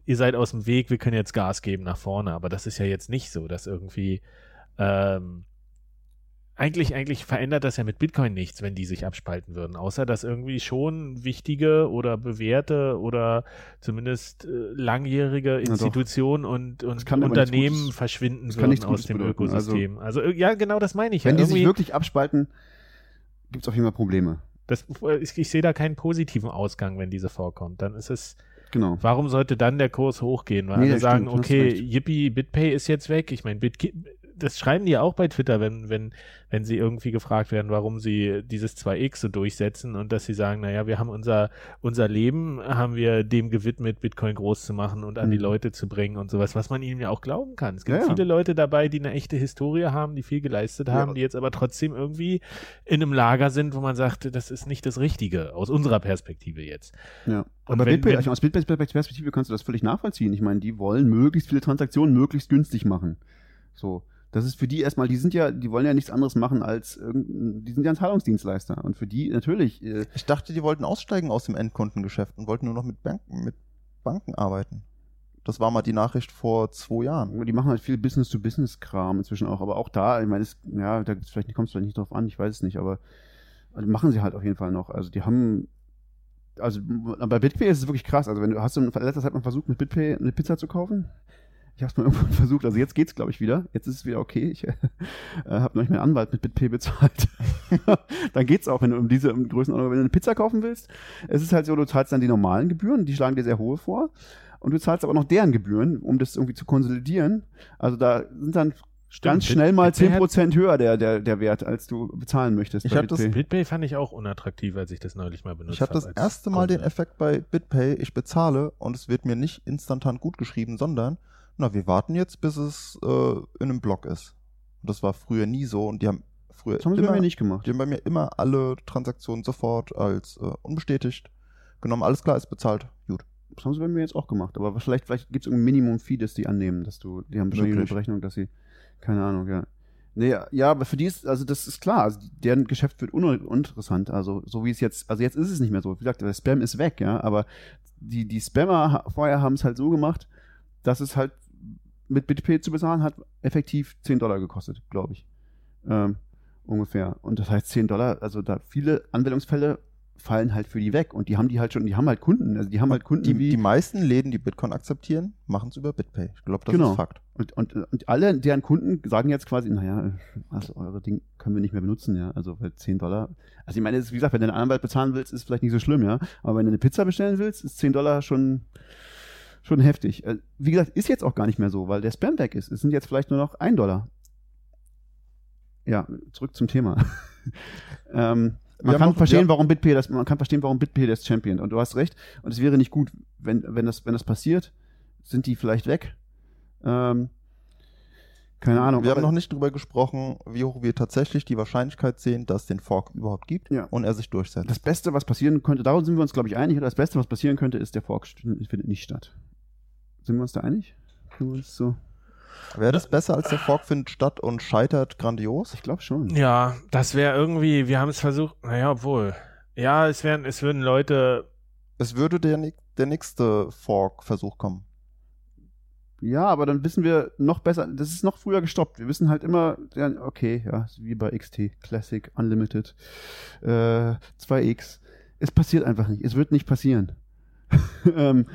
ihr seid aus dem Weg, wir können jetzt Gas geben nach vorne. Aber das ist ja jetzt nicht so, dass irgendwie ähm, eigentlich, eigentlich verändert das ja mit Bitcoin nichts, wenn die sich abspalten würden, außer dass irgendwie schon wichtige oder bewährte oder zumindest äh, langjährige. Institutionen und, und Unternehmen Gutes- verschwinden würden aus dem bedeuten. Ökosystem. Also, äh, ja, genau das meine ich. Wenn ja. die sich wirklich abspalten, gibt es auf jeden Fall Probleme. das, ich, ich sehe da keinen positiven Ausgang, wenn diese vorkommt. Dann ist es, Genau. warum sollte dann der Kurs hochgehen? Weil Nee, alle sagen, stimmt, okay. Yippie, BitPay ist jetzt weg. Ich meine, Bit das schreiben die ja auch bei Twitter, wenn, wenn, wenn sie irgendwie gefragt werden, warum sie dieses 2x so durchsetzen und dass sie sagen, naja, wir haben unser, unser Leben, haben wir dem gewidmet, Bitcoin groß zu machen und an die Mhm. Leute zu bringen und sowas, was man ihnen ja auch glauben kann. Es gibt Ja, ja. viele Leute dabei, die eine echte Historie haben, die viel geleistet Ja. haben, die jetzt aber trotzdem irgendwie in einem Lager sind, wo man sagt, das ist nicht das Richtige, aus unserer Perspektive jetzt. Ja. Und Aber wenn- BitPay, wenn- also aus BitPays Perspektive kannst du das völlig nachvollziehen. Ich meine, die wollen möglichst viele Transaktionen möglichst günstig machen. So. Das ist für die erstmal, die sind ja, die wollen ja nichts anderes machen als irgendein, die sind ja ein Zahlungsdienstleister. Und für die natürlich, äh, Ich dachte, die wollten aussteigen aus dem Endkundengeschäft und wollten nur noch mit Banken, mit Banken arbeiten. Das war mal die Nachricht vor zwei Jahren. die machen halt viel Business-to-Business-Kram inzwischen auch. Aber auch da, ich meine, es, ja, da gibt's vielleicht kommt es vielleicht nicht drauf an, ich weiß es nicht, aber also machen sie halt auf jeden Fall noch. Also die haben, also bei BitPay ist es wirklich krass. Also wenn du hast du in letzter Zeit mal versucht, mit BitPay eine Pizza zu kaufen? Ich habe es mal irgendwann versucht. Also jetzt geht's, glaube ich, wieder. Jetzt ist es wieder okay. Ich äh, habe noch nicht meinen Anwalt mit BitPay bezahlt. dann geht's auch, wenn du um diese um Größenordnung, wenn du eine Pizza kaufen willst. Es ist halt so, du zahlst dann die normalen Gebühren, die schlagen dir sehr hohe vor. Und du zahlst aber noch deren Gebühren, um das irgendwie zu konsolidieren. Also da sind dann ganz Bit- schnell mal BitPay hat- 10% höher der, der, der Wert, als du bezahlen möchtest. Ich bei hab das- BitPay. Fand ich auch unattraktiv, als ich das neulich mal benutzt Ich habe das erste Mal den Kunde. Effekt bei BitPay, ich bezahle und es wird mir nicht instantan gut geschrieben, sondern, na, wir warten jetzt, bis es äh, in einem Block ist. Und das war früher nie so und die haben früher Das haben sie bei immer, mir nicht gemacht. die haben bei mir immer alle Transaktionen sofort als äh, unbestätigt genommen. Alles klar, ist bezahlt. Gut. Das haben sie bei mir jetzt auch gemacht. Aber vielleicht, vielleicht gibt es ein Minimum-Fee, das die annehmen, dass du, die haben bestimmt eine. Berechnung, dass sie, keine Ahnung, ja. Nee, ja, aber für die ist, also das ist klar, also deren Geschäft wird un uninteressant. Also so wie es jetzt, also jetzt ist es nicht mehr so. Wie gesagt, der Spam ist weg, ja, aber die, die Spammer vorher haben es halt so gemacht, dass es halt mit BitPay zu bezahlen hat effektiv 10 Dollar gekostet, glaube ich. Ähm, ungefähr. Und das heißt 10 Dollar, also da viele Anwendungsfälle fallen halt für die weg und die haben die halt schon, die haben halt Kunden, also die haben halt Kunden Die, die meisten Läden, die Bitcoin akzeptieren, machen es über BitPay. Ich glaube, das Genau. ist Fakt. Und, und, und alle deren Kunden sagen jetzt quasi, naja, also eure Ding können wir nicht mehr benutzen, ja. Also bei 10 Dollar. Also ich meine, ist, wie gesagt, wenn du einen Anwalt bezahlen willst, ist vielleicht nicht so schlimm, ja. Aber wenn du eine Pizza bestellen willst, ist 10 Dollar schon, schon heftig. Äh, Wie gesagt, ist jetzt auch gar nicht mehr so, weil der Spam weg ist. Es sind jetzt vielleicht nur noch 1 Dollar. Ja, zurück zum Thema. ähm, man kann noch- verstehen, ja. warum BitPay das, man kann verstehen, warum BitPay das Champion. Und du hast recht. Und es wäre nicht gut, wenn, wenn das, wenn das passiert, sind die vielleicht weg. Ähm, keine Ahnung. Wir haben noch nicht drüber gesprochen, wie hoch wir tatsächlich die Wahrscheinlichkeit sehen, dass es den Fork überhaupt gibt Ja. und er sich durchsetzt. Das Beste, was passieren könnte, darum sind wir uns, glaube ich, einig, das Beste, was passieren könnte, ist, der Fork findet nicht statt. Sind wir uns da einig? Wir uns so? Wäre das besser als der Fork findet statt und scheitert grandios? Ich glaube schon. Ja, das wäre irgendwie, wir haben es versucht, naja, obwohl. Ja, es wären, es würden Leute, Es würde der, der nächste Fork-Versuch kommen. Ja, aber dann wissen wir noch besser, das ist noch früher gestoppt. Wir wissen halt immer, okay, ja, wie bei XT, Classic, Unlimited, äh, 2X. Es passiert einfach nicht. Es wird nicht passieren. ähm,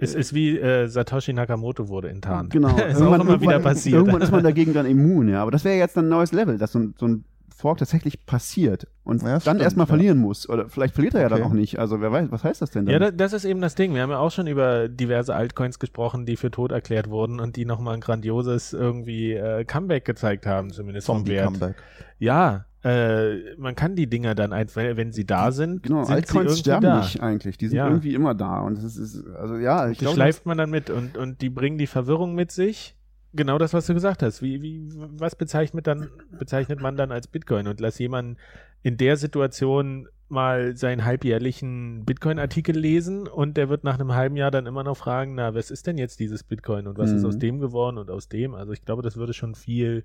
Es ist wie äh, Satoshi Nakamoto wurde enttarnt. Genau. ist auch immer wieder passiert. Irgendwann ist man dagegen dann immun, ja. Aber das wäre jetzt ein neues Level, dass so ein, so ein Fork tatsächlich passiert und Ja, dann erstmal ja. verlieren muss. Oder vielleicht verliert er ja dann Okay. auch nicht. Also wer weiß, was heißt das denn dann? Ja, da, das ist eben das Ding. Wir haben ja auch schon über diverse Altcoins gesprochen, die für tot erklärt wurden und die nochmal ein grandioses irgendwie äh, Comeback gezeigt haben, zumindest vom Wert. Zombie-Comeback. Ja, äh, man kann die Dinger dann einfach, wenn sie da sind, genau, sind Altcoins sie sterben da. nicht eigentlich. Die sind Ja. irgendwie immer da. Und das ist, also ja, ich die glaube, schleift man dann mit und, und die bringen die Verwirrung mit sich. Genau das, was du gesagt hast. Wie, wie, was bezeichnet dann, bezeichnet man dann als Bitcoin? Und lass jemanden in der Situation mal seinen halbjährlichen Bitcoin-Artikel lesen und der wird nach einem halben Jahr dann immer noch fragen, na, was ist denn jetzt dieses Bitcoin und was ist Mhm. aus dem geworden und aus dem? Also ich glaube, das würde schon viel,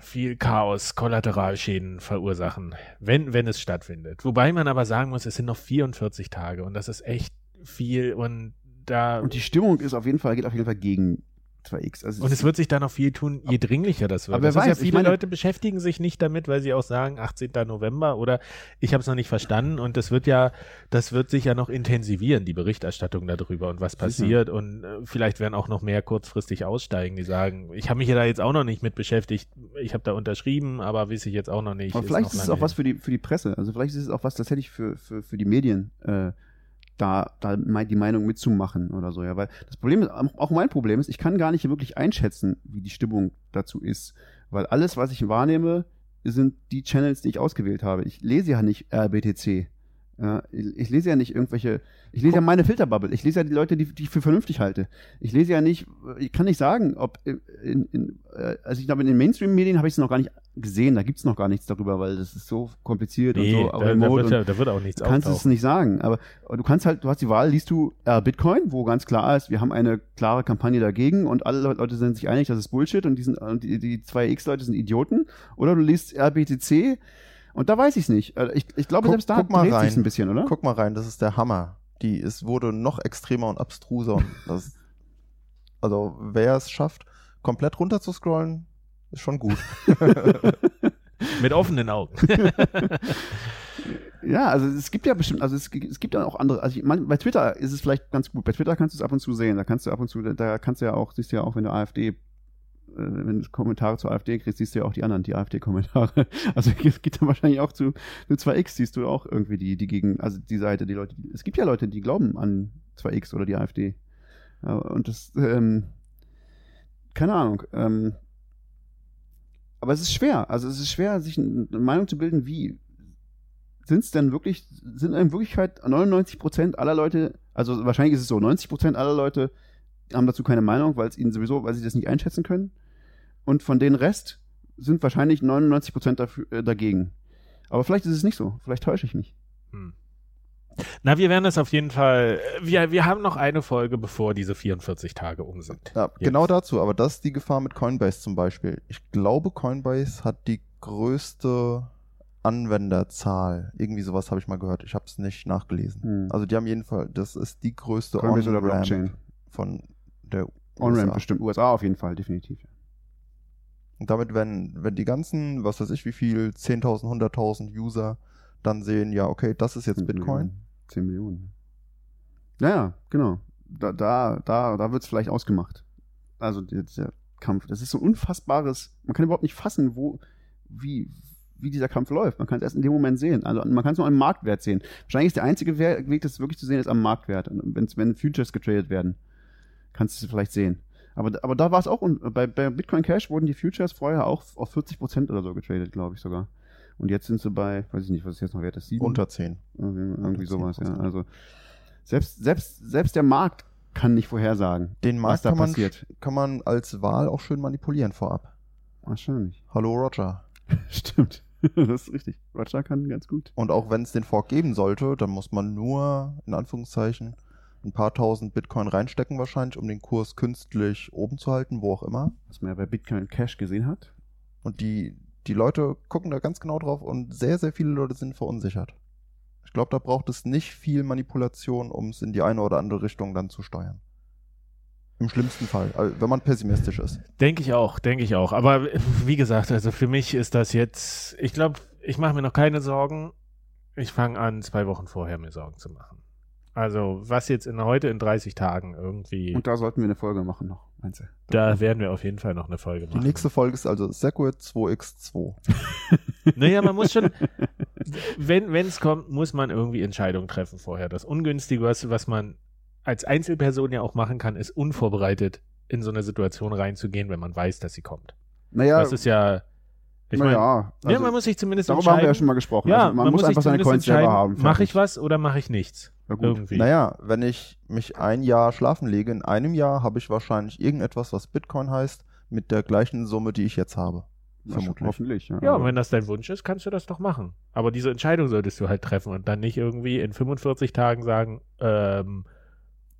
viel Chaos, Kollateralschäden verursachen, wenn, wenn es stattfindet. Wobei man aber sagen muss, es sind noch 44 Tage und das ist echt viel und da Und die Stimmung ist auf jeden Fall, geht auf jeden Fall gegen 2X. Also und es wird sich da noch viel tun, je dringlicher das wird. Aber das ist ja weiß, ich viele meine- Leute beschäftigen sich nicht damit, weil sie auch sagen 18. November oder ich habe es noch nicht verstanden und das wird ja, das wird sich ja noch intensivieren, die Berichterstattung darüber und was passiert und äh, vielleicht werden auch noch mehr kurzfristig aussteigen, die sagen, ich habe mich ja da jetzt auch noch nicht mit beschäftigt, ich habe da unterschrieben, aber weiß ich jetzt auch noch nicht. Aber vielleicht noch ist es auch was hin. für die, für die Presse. Also vielleicht ist es auch was tatsächlich für, für, für die Medien, äh, da, da die Meinung mitzumachen oder so, ja. Weil das Problem ist, auch mein Problem ist, ich kann gar nicht wirklich einschätzen, wie die Stimmung dazu ist. Weil alles, was ich wahrnehme, sind die Channels, die ich ausgewählt habe. Ich lese ja nicht RBTC. Ja, ich, ich lese ja nicht irgendwelche, ich lese ja meine Filterbubble. Ich lese ja die Leute, die, die ich für vernünftig halte. Ich lese ja nicht, ich kann nicht sagen, ob in, in, äh, also ich glaube, in den Mainstream-Medien habe ich es noch gar nicht gesehen, da gibt es noch gar nichts darüber, weil das ist so kompliziert Nee, und so da, da, wird, und ja- da wird auch nichts du kannst es auftauchen. nicht sagen. Aber du kannst halt, du hast die Wahl, liest du äh, Bitcoin, wo ganz klar ist, wir haben eine klare Kampagne dagegen und alle Leute sind sich einig, das ist Bullshit und die, sind, und die, die 2X-Leute sind Idioten. Oder du liest RBTC und da weiß ich es nicht. Äh, Ich, ich glaube, Guck- selbst da guck mal dreht rein. sich's ein bisschen, oder? Guck mal rein, das ist der Hammer. Die, es wurde noch extremer und abstruser. Und das, also, wer es schafft, komplett runter zu scrollen, ist schon gut. Mit offenen Augen. Ja, also es gibt ja bestimmt, also es, es gibt ja auch andere, also ich mein, bei Twitter ist es vielleicht ganz gut. Bei Twitter kannst du es ab und zu sehen. Da kannst du ab und zu, da kannst du ja auch, siehst du ja auch, wenn du AfD, äh, wenn du Kommentare zur AfD kriegst, siehst du ja auch die anderen, die AfD-Kommentare. Also es gibt dann wahrscheinlich auch zu, zu 2X siehst du auch irgendwie die, die gegen, also die Seite, die Leute, die, es gibt ja Leute, die glauben an 2X oder die AfD. Ja, und das, ähm, keine Ahnung, ähm, aber es ist schwer. Also es ist schwer, sich eine Meinung zu bilden, wie sind es denn wirklich, sind in Wirklichkeit 99 Prozent aller Leute, also wahrscheinlich ist es so, 90 Prozent aller Leute haben dazu keine Meinung, weil es ihnen sowieso, weil sie das nicht einschätzen können. Und von den Rest sind wahrscheinlich 99 Prozent dafür, äh, dagegen. Aber vielleicht ist es nicht so. Vielleicht täusche ich mich. Hm. Na, wir werden das auf jeden Fall. Wir, wir haben noch eine Folge, bevor diese 44 Tage um sind. Ja, genau dazu, aber das ist die Gefahr mit Coinbase zum Beispiel. Ich glaube, Coinbase hat die größte Anwenderzahl. Irgendwie sowas habe ich mal gehört. Ich habe es nicht nachgelesen. Hm. Also die haben jeden Fall, das ist die größte Coinbase oder On-Ramp Blockchain? von der On-Ramp USA. bestimmt. USA auf jeden Fall, definitiv. Und damit, wenn, wenn die ganzen, was weiß ich, wie viel, 10.000, 100.000 User dann sehen, ja, okay, das ist jetzt 10 Bitcoin. Millionen. 10 Millionen. Ja, ja, genau. Da, da, da, da wird es vielleicht ausgemacht. Also der, Kampf. Das ist so ein unfassbares, man kann überhaupt nicht fassen, wo, wie, wie dieser Kampf läuft. Man kann es erst in dem Moment sehen. Also man kann es nur am Marktwert sehen. Wahrscheinlich ist der einzige We- Weg, das wirklich zu sehen, ist am Marktwert. Wenn's, wenn Futures getradet werden, kannst du es vielleicht sehen. Aber, aber da war es auch, bei, bei Bitcoin Cash wurden die Futures vorher auch auf 40% oder so getradet, glaube ich sogar. Und jetzt sind sie bei, weiß ich nicht, was ist jetzt noch wert ist, 7? Unter 10. Irgendwie, Unter sowas, ja. 10%. Also selbst, selbst, selbst der Markt kann nicht vorhersagen, Den was Markt da kann man, passiert. kann man als Wahl auch schön manipulieren vorab. Wahrscheinlich. Hallo Roger. Stimmt. das ist richtig. Roger kann ganz gut. Und auch wenn es den Fork geben sollte, dann muss man nur, in Anführungszeichen, ein paar tausend Bitcoin reinstecken wahrscheinlich, um den Kurs künstlich oben zu halten, wo auch immer. Was man ja bei Bitcoin Cash gesehen hat. Und die, die Leute gucken da ganz genau drauf und sehr, sehr viele Leute sind verunsichert. Ich glaube, da braucht es nicht viel Manipulation, um es in die eine oder andere Richtung dann zu steuern. Im schlimmsten Fall, wenn man pessimistisch ist. Denke ich auch, denke ich auch. Aber wie gesagt, also für mich ist das jetzt, ich glaube, ich mache mir noch keine Sorgen. Ich fange an, zwei Wochen vorher mir Sorgen zu machen. Also, was jetzt in heute in 30 Tagen irgendwie, Und da sollten wir eine Folge machen noch, meinst du? da werden wir auf jeden Fall noch eine Folge Die machen. nächste Folge ist also Segwit 2x2. Naja, man muss schon, wenn es kommt, muss man irgendwie Entscheidungen treffen vorher. Das Ungünstige, was, was man als Einzelperson ja auch machen kann, ist unvorbereitet in so eine Situation reinzugehen, wenn man weiß, dass sie kommt. Naja, Das ist ja, ich meine, naja, ja, also, man muss sich zumindest darüber haben wir ja entscheiden. schon mal gesprochen. Ja, also man, muss sich einfach seine zumindest Coins selber entscheiden, haben. Mache ich was oder mache ich nichts? Ja, gut. Irgendwie. Naja, wenn ich mich ein Jahr schlafen lege, in einem Jahr habe ich wahrscheinlich irgendetwas, was Bitcoin heißt, mit der gleichen Summe, die ich jetzt habe. Na, Vermutlich. Hoffentlich, ja. Ja, Also, und wenn das dein Wunsch ist, kannst du das doch machen. Aber diese Entscheidung solltest du halt treffen und dann nicht irgendwie in 45 Tagen sagen, ähm,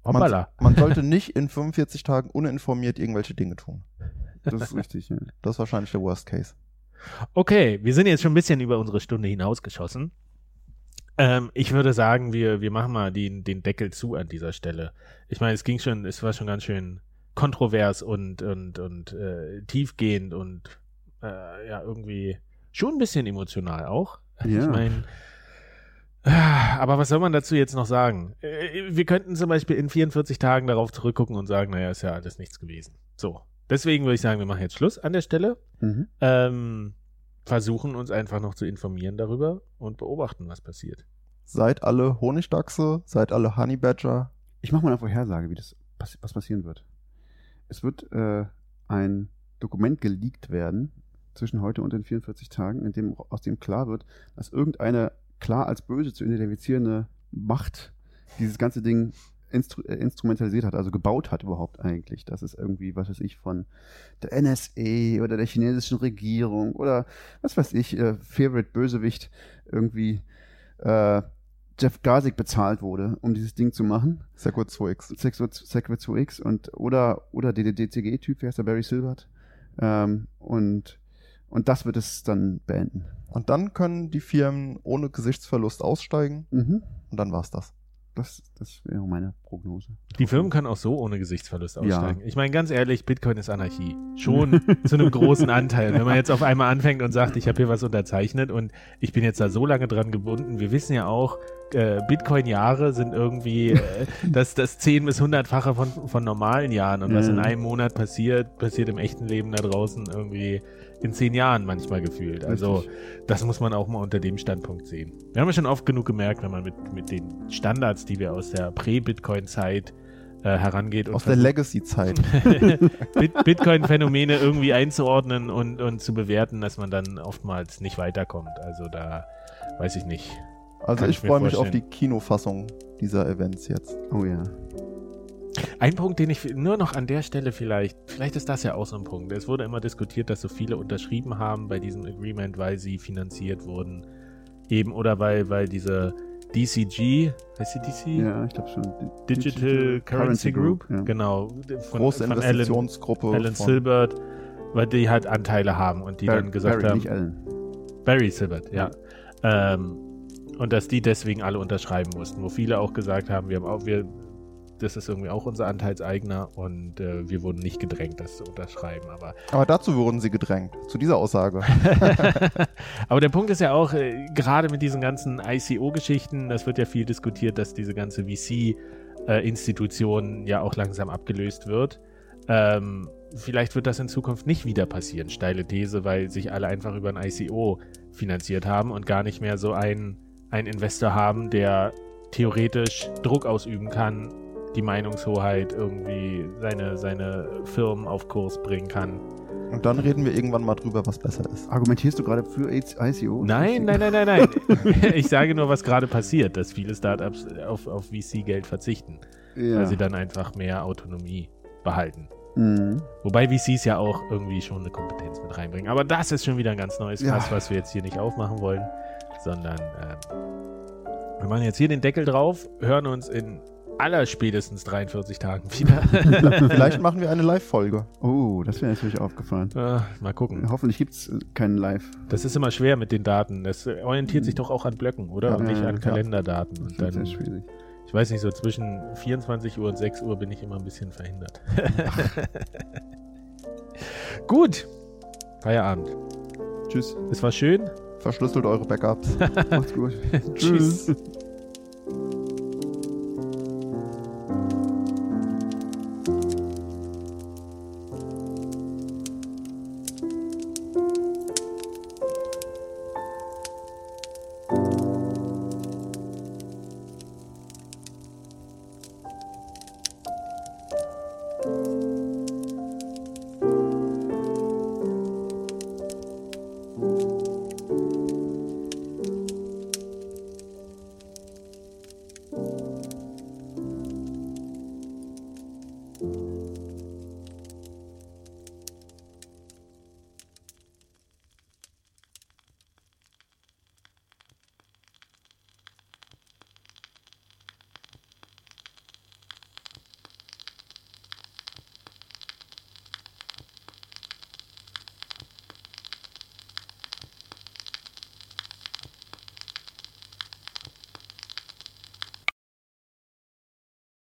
hoppala. Man, man sollte nicht in 45 Tagen uninformiert irgendwelche Dinge tun. das ist richtig, ja. Das ist wahrscheinlich der Worst Case. Okay, wir sind jetzt schon ein bisschen über unsere Stunde hinausgeschossen. Ähm, ich würde sagen, wir, wir machen mal den, den Deckel zu an dieser Stelle. Ich meine, es ging schon, es war schon ganz schön kontrovers und, und, und äh, tiefgehend und äh, ja, irgendwie schon ein bisschen emotional auch. Ich Ja. meine, ah, aber was soll man dazu jetzt noch sagen? Äh, Wir könnten zum Beispiel in 44 Tagen darauf zurückgucken und sagen, naja, ist ja alles nichts gewesen. So. Deswegen würde ich sagen, wir machen jetzt Schluss an der Stelle Mhm. ähm, versuchen uns einfach noch zu informieren darüber und beobachten, was passiert. Seid alle Honigdachse, seid alle Honey Badger. Ich mache mal eine Vorhersage, wie das was passieren wird. Es wird äh, ein Dokument geleakt werden zwischen heute und den 44 Tagen, in dem aus dem klar wird, dass irgendeine klar als böse zu identifizierende Macht dieses ganze Ding instru äh, instrumentalisiert hat, also gebaut hat überhaupt eigentlich. Das ist irgendwie, was weiß ich, von der NSA oder der chinesischen Regierung oder was weiß ich, äh, Favorite Bösewicht irgendwie äh, Jeff Gazik bezahlt wurde, um dieses Ding zu machen. Segwit 2x. Segwit 2X und oder oder der DCG-Typ, wie heißt der Barry Silbert? Ähm, und und das wird es dann beenden. Und dann können die Firmen ohne Gesichtsverlust aussteigen Mhm. und dann war's das. Das, das wäre meine Prognose. Die Firmen können auch so ohne Gesichtsverlust Ja. aussteigen. Ich meine, ganz ehrlich, Bitcoin ist Anarchie. Schon zu einem großen Anteil. Wenn man jetzt auf einmal anfängt und sagt, ich habe hier was unterzeichnet und ich bin jetzt da so lange dran gebunden. Wir wissen ja auch, äh, Bitcoin-Jahre sind irgendwie äh, das, das 10- bis 100-fache von, von normalen Jahren. Und was Ja. in einem Monat passiert, passiert im echten Leben da draußen irgendwie in zehn Jahren manchmal gefühlt. Also das muss man auch mal unter dem Standpunkt sehen. Wir haben ja schon oft genug gemerkt, wenn man mit, mit den Standards, die wir aus der Prä-Bitcoin-Zeit äh, herangeht und Aus der Legacy-Zeit. Bit Bitcoin-Phänomene irgendwie einzuordnen und, und zu bewerten, dass man dann oftmals nicht weiterkommt. Also da weiß ich nicht. Also Kann ich ich freue mich auf die. Kinofassung dieser Events jetzt. Oh ja. Ein Punkt, den ich nur noch an der Stelle vielleicht, vielleicht ist das ja auch so ein Punkt. Es wurde immer diskutiert, dass so viele unterschrieben haben bei diesem Agreement, weil sie finanziert wurden. Eben oder weil, weil diese DCG, heißt die DC? Ja, ich glaube schon. Di- Digital, Currency Group, ja. genau. Von, Große von Alan, Investitionsgruppe. Alan von- Silbert, weil die halt Anteile haben und die Bar- dann gesagt Barry, haben, nicht Allen. Barry Silbert, ja. Ähm, und dass die deswegen alle unterschreiben mussten, wo viele auch gesagt haben, wir haben auch, wir, das ist irgendwie auch unser Anteilseigner und äh, wir wurden nicht gedrängt, das zu unterschreiben. Aber, Aber dazu wurden sie gedrängt, zu dieser Aussage. aber der Punkt ist ja auch, äh, gerade mit diesen ganzen ICO-Geschichten, das wird ja viel diskutiert, dass diese ganze VC-Institution ja auch langsam abgelöst wird. Ähm, vielleicht wird das in Zukunft nicht wieder passieren, steile These, weil sich alle einfach über ein ICO finanziert haben und gar nicht mehr so einen, einen Investor haben, der theoretisch Druck ausüben kann, die Meinungshoheit irgendwie seine, seine Firmen auf Kurs bringen kann. Und dann reden wir irgendwann mal drüber, was besser ist. Argumentierst du gerade für ICO? Nein, nein, nein, nein, nein. ich sage nur, was gerade passiert, dass viele Startups auf, auf VC-Geld verzichten, Ja. weil sie dann einfach mehr Autonomie behalten. Mhm. Wobei VCs ja auch irgendwie schon eine Kompetenz mit reinbringen. Aber das ist schon wieder ein ganz neues Ja. Fass, was wir jetzt hier nicht aufmachen wollen, sondern ähm, wir machen jetzt hier den Deckel drauf, hören uns in aller spätestens 43 Tagen wieder. Vielleicht machen wir eine Live-Folge. Oh, das wäre natürlich aufgefallen. Ah, mal gucken. Hoffentlich gibt es keinen Live. Das ist immer schwer mit den Daten. Das orientiert sich doch auch an Blöcken, oder? Ja, und nicht ja, an ja. Kalenderdaten. Und Das ist dann, sehr schwierig. ich weiß nicht, so zwischen 24 Uhr und 6 Uhr bin ich immer ein bisschen verhindert. Gut. Feierabend. Tschüss. Es war schön. Verschlüsselt eure Backups. Macht's gut. Tschüss.